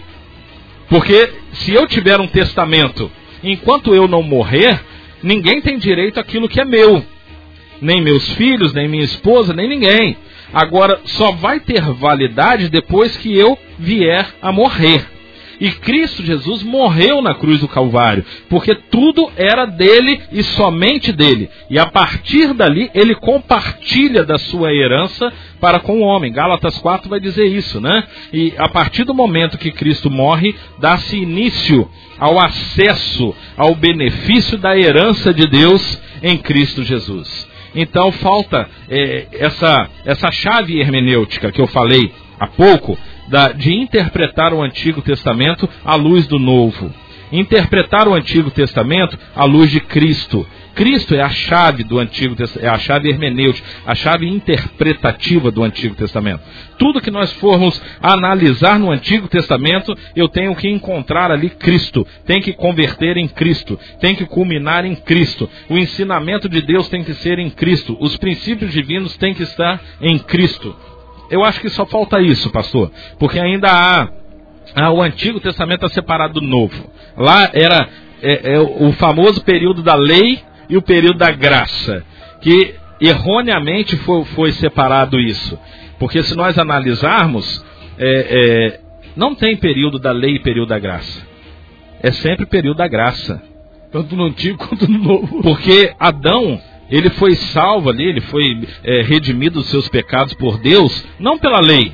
Porque se eu tiver um testamento, enquanto eu não morrer, ninguém tem direito àquilo que é meu. Nem meus filhos, nem minha esposa, nem ninguém. Agora, só vai ter validade depois que eu vier a morrer. E Cristo Jesus morreu na cruz do Calvário, porque tudo era dele e somente dele. E a partir dali, ele compartilha da sua herança para com o homem. Gálatas 4 vai dizer isso, né? E a partir do momento que Cristo morre, dá-se início ao acesso ao benefício da herança de Deus em Cristo Jesus. Então falta é, essa, essa chave hermenêutica que eu falei há pouco, da, de interpretar o Antigo Testamento à luz do Novo. interpretar o Antigo Testamento à luz de Cristo. Cristo é a chave do Antigo Testamento, é a chave hermenêutica, a chave interpretativa do Antigo Testamento. Tudo que nós formos analisar no Antigo Testamento, eu tenho que encontrar ali Cristo, tem que converter em Cristo, tem que culminar em Cristo. O ensinamento de Deus tem que ser em Cristo, os princípios divinos têm que estar em Cristo. Eu acho que só falta isso, pastor, porque ainda há ah, o Antigo Testamento é separado do Novo. Lá era é, é, o famoso período da lei e o período da graça, que erroneamente foi, foi separado isso. Porque se nós analisarmos, é, é, não tem período da lei e período da graça. É sempre período da graça. Tanto no antigo quanto no novo. Porque Adão, ele foi salvo ali, ele foi é, redimido dos seus pecados por Deus, não pela lei,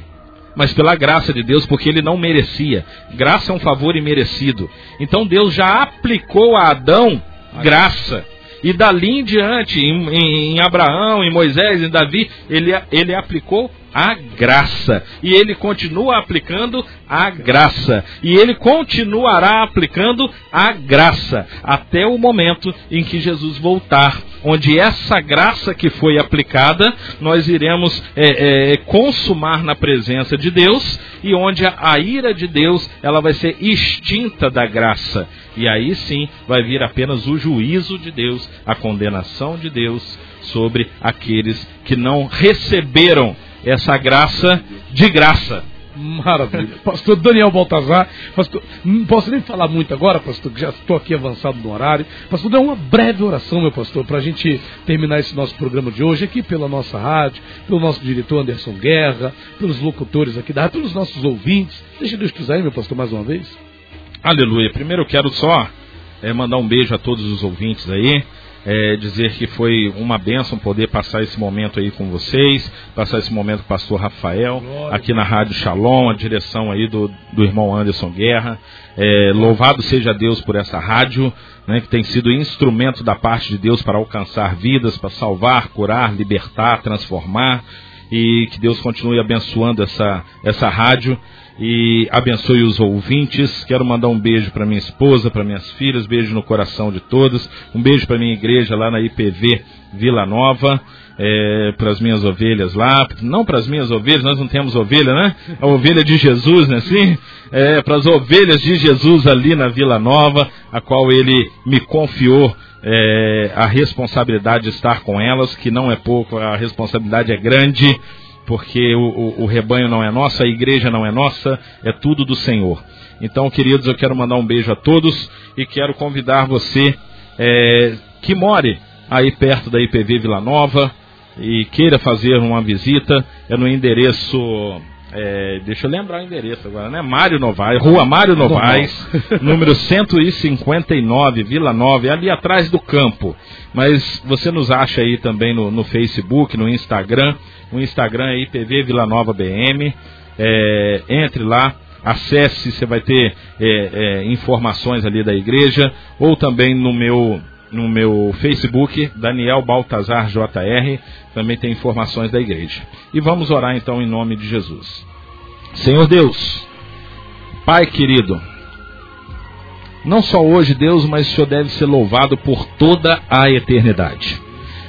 mas pela graça de Deus, porque ele não merecia. Graça é um favor imerecido. Então Deus já aplicou a Adão graça. E dali em diante, em, em, em Abraão, em Moisés, em Davi, ele, ele aplicou a graça. E ele continua aplicando a graça. E ele continuará aplicando a graça até o momento em que Jesus voltar. Onde essa graça que foi aplicada, nós iremos é, é, consumar na presença de Deus, e onde a, a ira de Deus ela vai ser extinta da graça. E aí sim vai vir apenas o juízo de Deus, a condenação de Deus sobre aqueles que não receberam essa graça de graça. Maravilha. Pastor Daniel Baltazar, pastor, não posso nem falar muito agora, pastor, que já estou aqui avançado no horário. Pastor, dê uma breve oração, meu pastor, para a gente terminar esse nosso programa de hoje, aqui pela nossa rádio, pelo nosso diretor Anderson Guerra, pelos locutores aqui da rádio, pelos nossos ouvintes. Deixa Deus te usar aí, meu pastor, mais uma vez. Aleluia. Primeiro eu quero só é, mandar um beijo a todos os ouvintes aí é, dizer que foi uma bênção poder passar esse momento aí com vocês, passar esse momento com o pastor Rafael, aqui na Rádio Shalom, a direção aí do, do irmão Anderson Guerra. É, louvado seja Deus por essa rádio, né, que tem sido instrumento da parte de Deus para alcançar vidas, para salvar, curar, libertar, transformar. E que Deus continue abençoando essa, essa rádio e abençoe os ouvintes. Quero mandar um beijo para minha esposa, para minhas filhas, beijo no coração de todos. Um beijo para minha igreja lá na IPV Vila Nova, é, para as minhas ovelhas lá. Não para as minhas ovelhas, nós não temos ovelha, né? A ovelha de Jesus, né? Sim. É, para as ovelhas de Jesus ali na Vila Nova, a qual ele me confiou. É, a responsabilidade de estar com elas, que não é pouco, a responsabilidade é grande porque o, o, o, rebanho não é nosso, a igreja não é nossa, é tudo do Senhor. Então, queridos, eu quero mandar um beijo a todos e quero convidar você é, que more aí perto da IPV Vila Nova e queira fazer uma visita, é no endereço é, deixa eu lembrar o endereço agora, né? Mário Novaes, Rua Mário Novaes, número 159, Vila Nova, é ali atrás do campo. Mas você nos acha aí também no, no Facebook, no Instagram. O Instagram é IPV Vila Nova BM. É, entre lá, acesse, você vai ter é, é, informações ali da igreja, ou também no meu no meu Facebook, Daniel Baltazar JR, também tem informações da igreja. E vamos orar então em nome de Jesus. Senhor Deus, Pai querido, não só hoje, Deus, mas o Senhor deve ser louvado por toda a eternidade.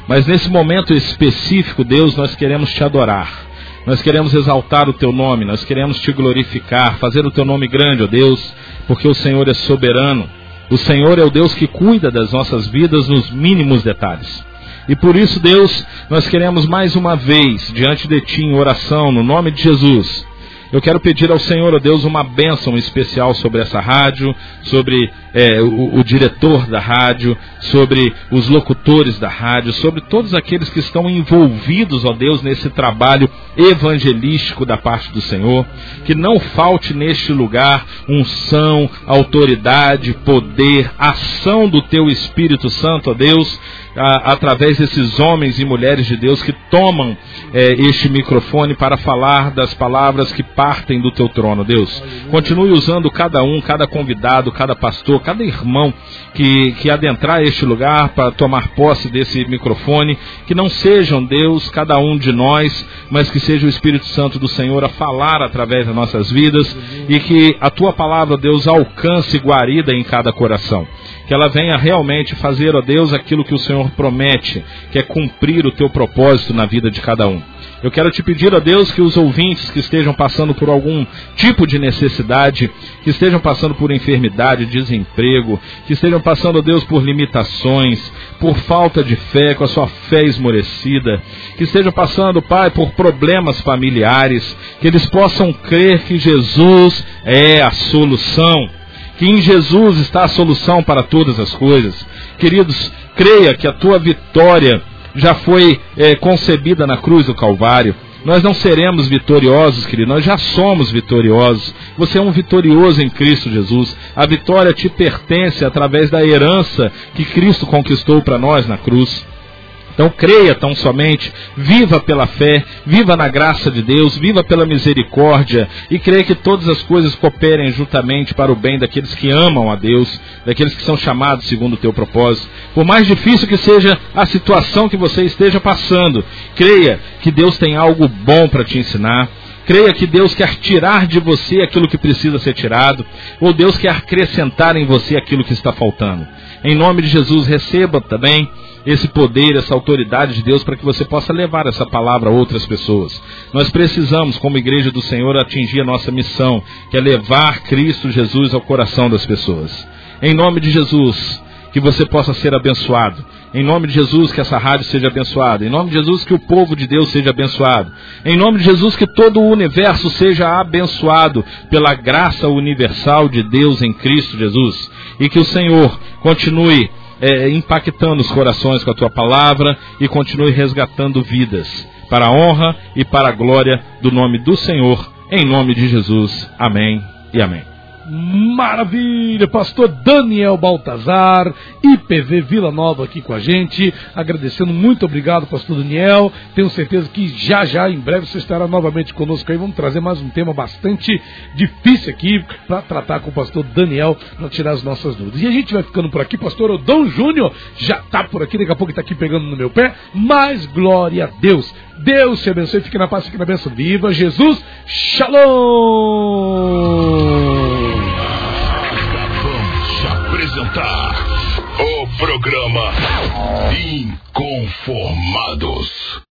Mas nesse momento específico, Deus, nós queremos te adorar. Nós queremos exaltar o teu nome, nós queremos te glorificar, fazer o teu nome grande, ó Deus, porque o Senhor é soberano. O Senhor é o Deus que cuida das nossas vidas nos mínimos detalhes. E por isso, Deus, nós queremos mais uma vez, diante de Ti, em oração, no nome de Jesus, eu quero pedir ao Senhor, ó Deus, uma bênção especial sobre essa rádio, sobre é, o, o, diretor da rádio, sobre os locutores da rádio, sobre todos aqueles que estão envolvidos, ó Deus, nesse trabalho evangelístico da parte do Senhor. Que não falte neste lugar unção, autoridade, poder, ação do Teu Espírito Santo, ó Deus, a, através desses homens e mulheres de Deus que tomam é, este microfone para falar das palavras que partem do teu trono, Deus. Continue usando cada um, cada convidado, cada pastor, cada irmão que, que adentrar este lugar para tomar posse desse microfone. Que não sejam, Deus, cada um de nós, mas que seja o Espírito Santo do Senhor a falar através das nossas vidas e que a tua palavra, Deus, alcance guarida em cada coração que ela venha realmente fazer, ó Deus, aquilo que o Senhor promete, que é cumprir o teu propósito na vida de cada um. Eu quero te pedir, ó Deus, que os ouvintes que estejam passando por algum tipo de necessidade, que estejam passando por enfermidade, desemprego, que estejam passando, ó Deus, por limitações, por falta de fé, com a sua fé esmorecida, que estejam passando, Pai, por problemas familiares, que eles possam crer que Jesus é a solução que em Jesus está a solução para todas as coisas. Queridos, creia que a tua vitória já foi é, concebida na cruz do Calvário. Nós não seremos vitoriosos, querido, nós já somos vitoriosos. Você é um vitorioso em Cristo Jesus. A vitória te pertence através da herança que Cristo conquistou para nós na cruz. Então creia tão somente, viva pela fé, viva na graça de Deus, viva pela misericórdia e creia que todas as coisas cooperem juntamente para o bem daqueles que amam a Deus, daqueles que são chamados segundo o teu propósito. Por mais difícil que seja a situação que você esteja passando, creia que Deus tem algo bom para te ensinar. Creia que Deus quer tirar de você aquilo que precisa ser tirado, ou Deus quer acrescentar em você aquilo que está faltando. Em nome de Jesus, receba também esse poder, essa autoridade de Deus para que você possa levar essa palavra a outras pessoas. Nós precisamos, como igreja do Senhor, atingir a nossa missão, que é levar Cristo Jesus ao coração das pessoas. Em nome de Jesus, que você possa ser abençoado. Em nome de Jesus, que essa rádio seja abençoada. Em nome de Jesus, que o povo de Deus seja abençoado. Em nome de Jesus, que todo o universo seja abençoado pela graça universal de Deus em Cristo Jesus. E que o Senhor continue é, impactando os corações com a tua palavra e continue resgatando vidas para a honra e para a glória do nome do Senhor, em nome de Jesus. Amém e amém. Maravilha! Pastor Daniel Baltazar, IPV Vila Nova aqui com a gente. Agradecendo, muito obrigado, Pastor Daniel. Tenho certeza que já já, em breve, você estará novamente conosco aí. Vamos trazer mais um tema bastante difícil aqui para tratar com o Pastor Daniel, para tirar as nossas dúvidas. E a gente vai ficando por aqui, Pastor Odão Júnior já está por aqui, daqui a pouco está aqui pegando no meu pé. Mas glória a Deus! Deus te abençoe, fique na paz, fique na bênção. Viva Jesus! Shalom! Apresentar o programa Inconformados.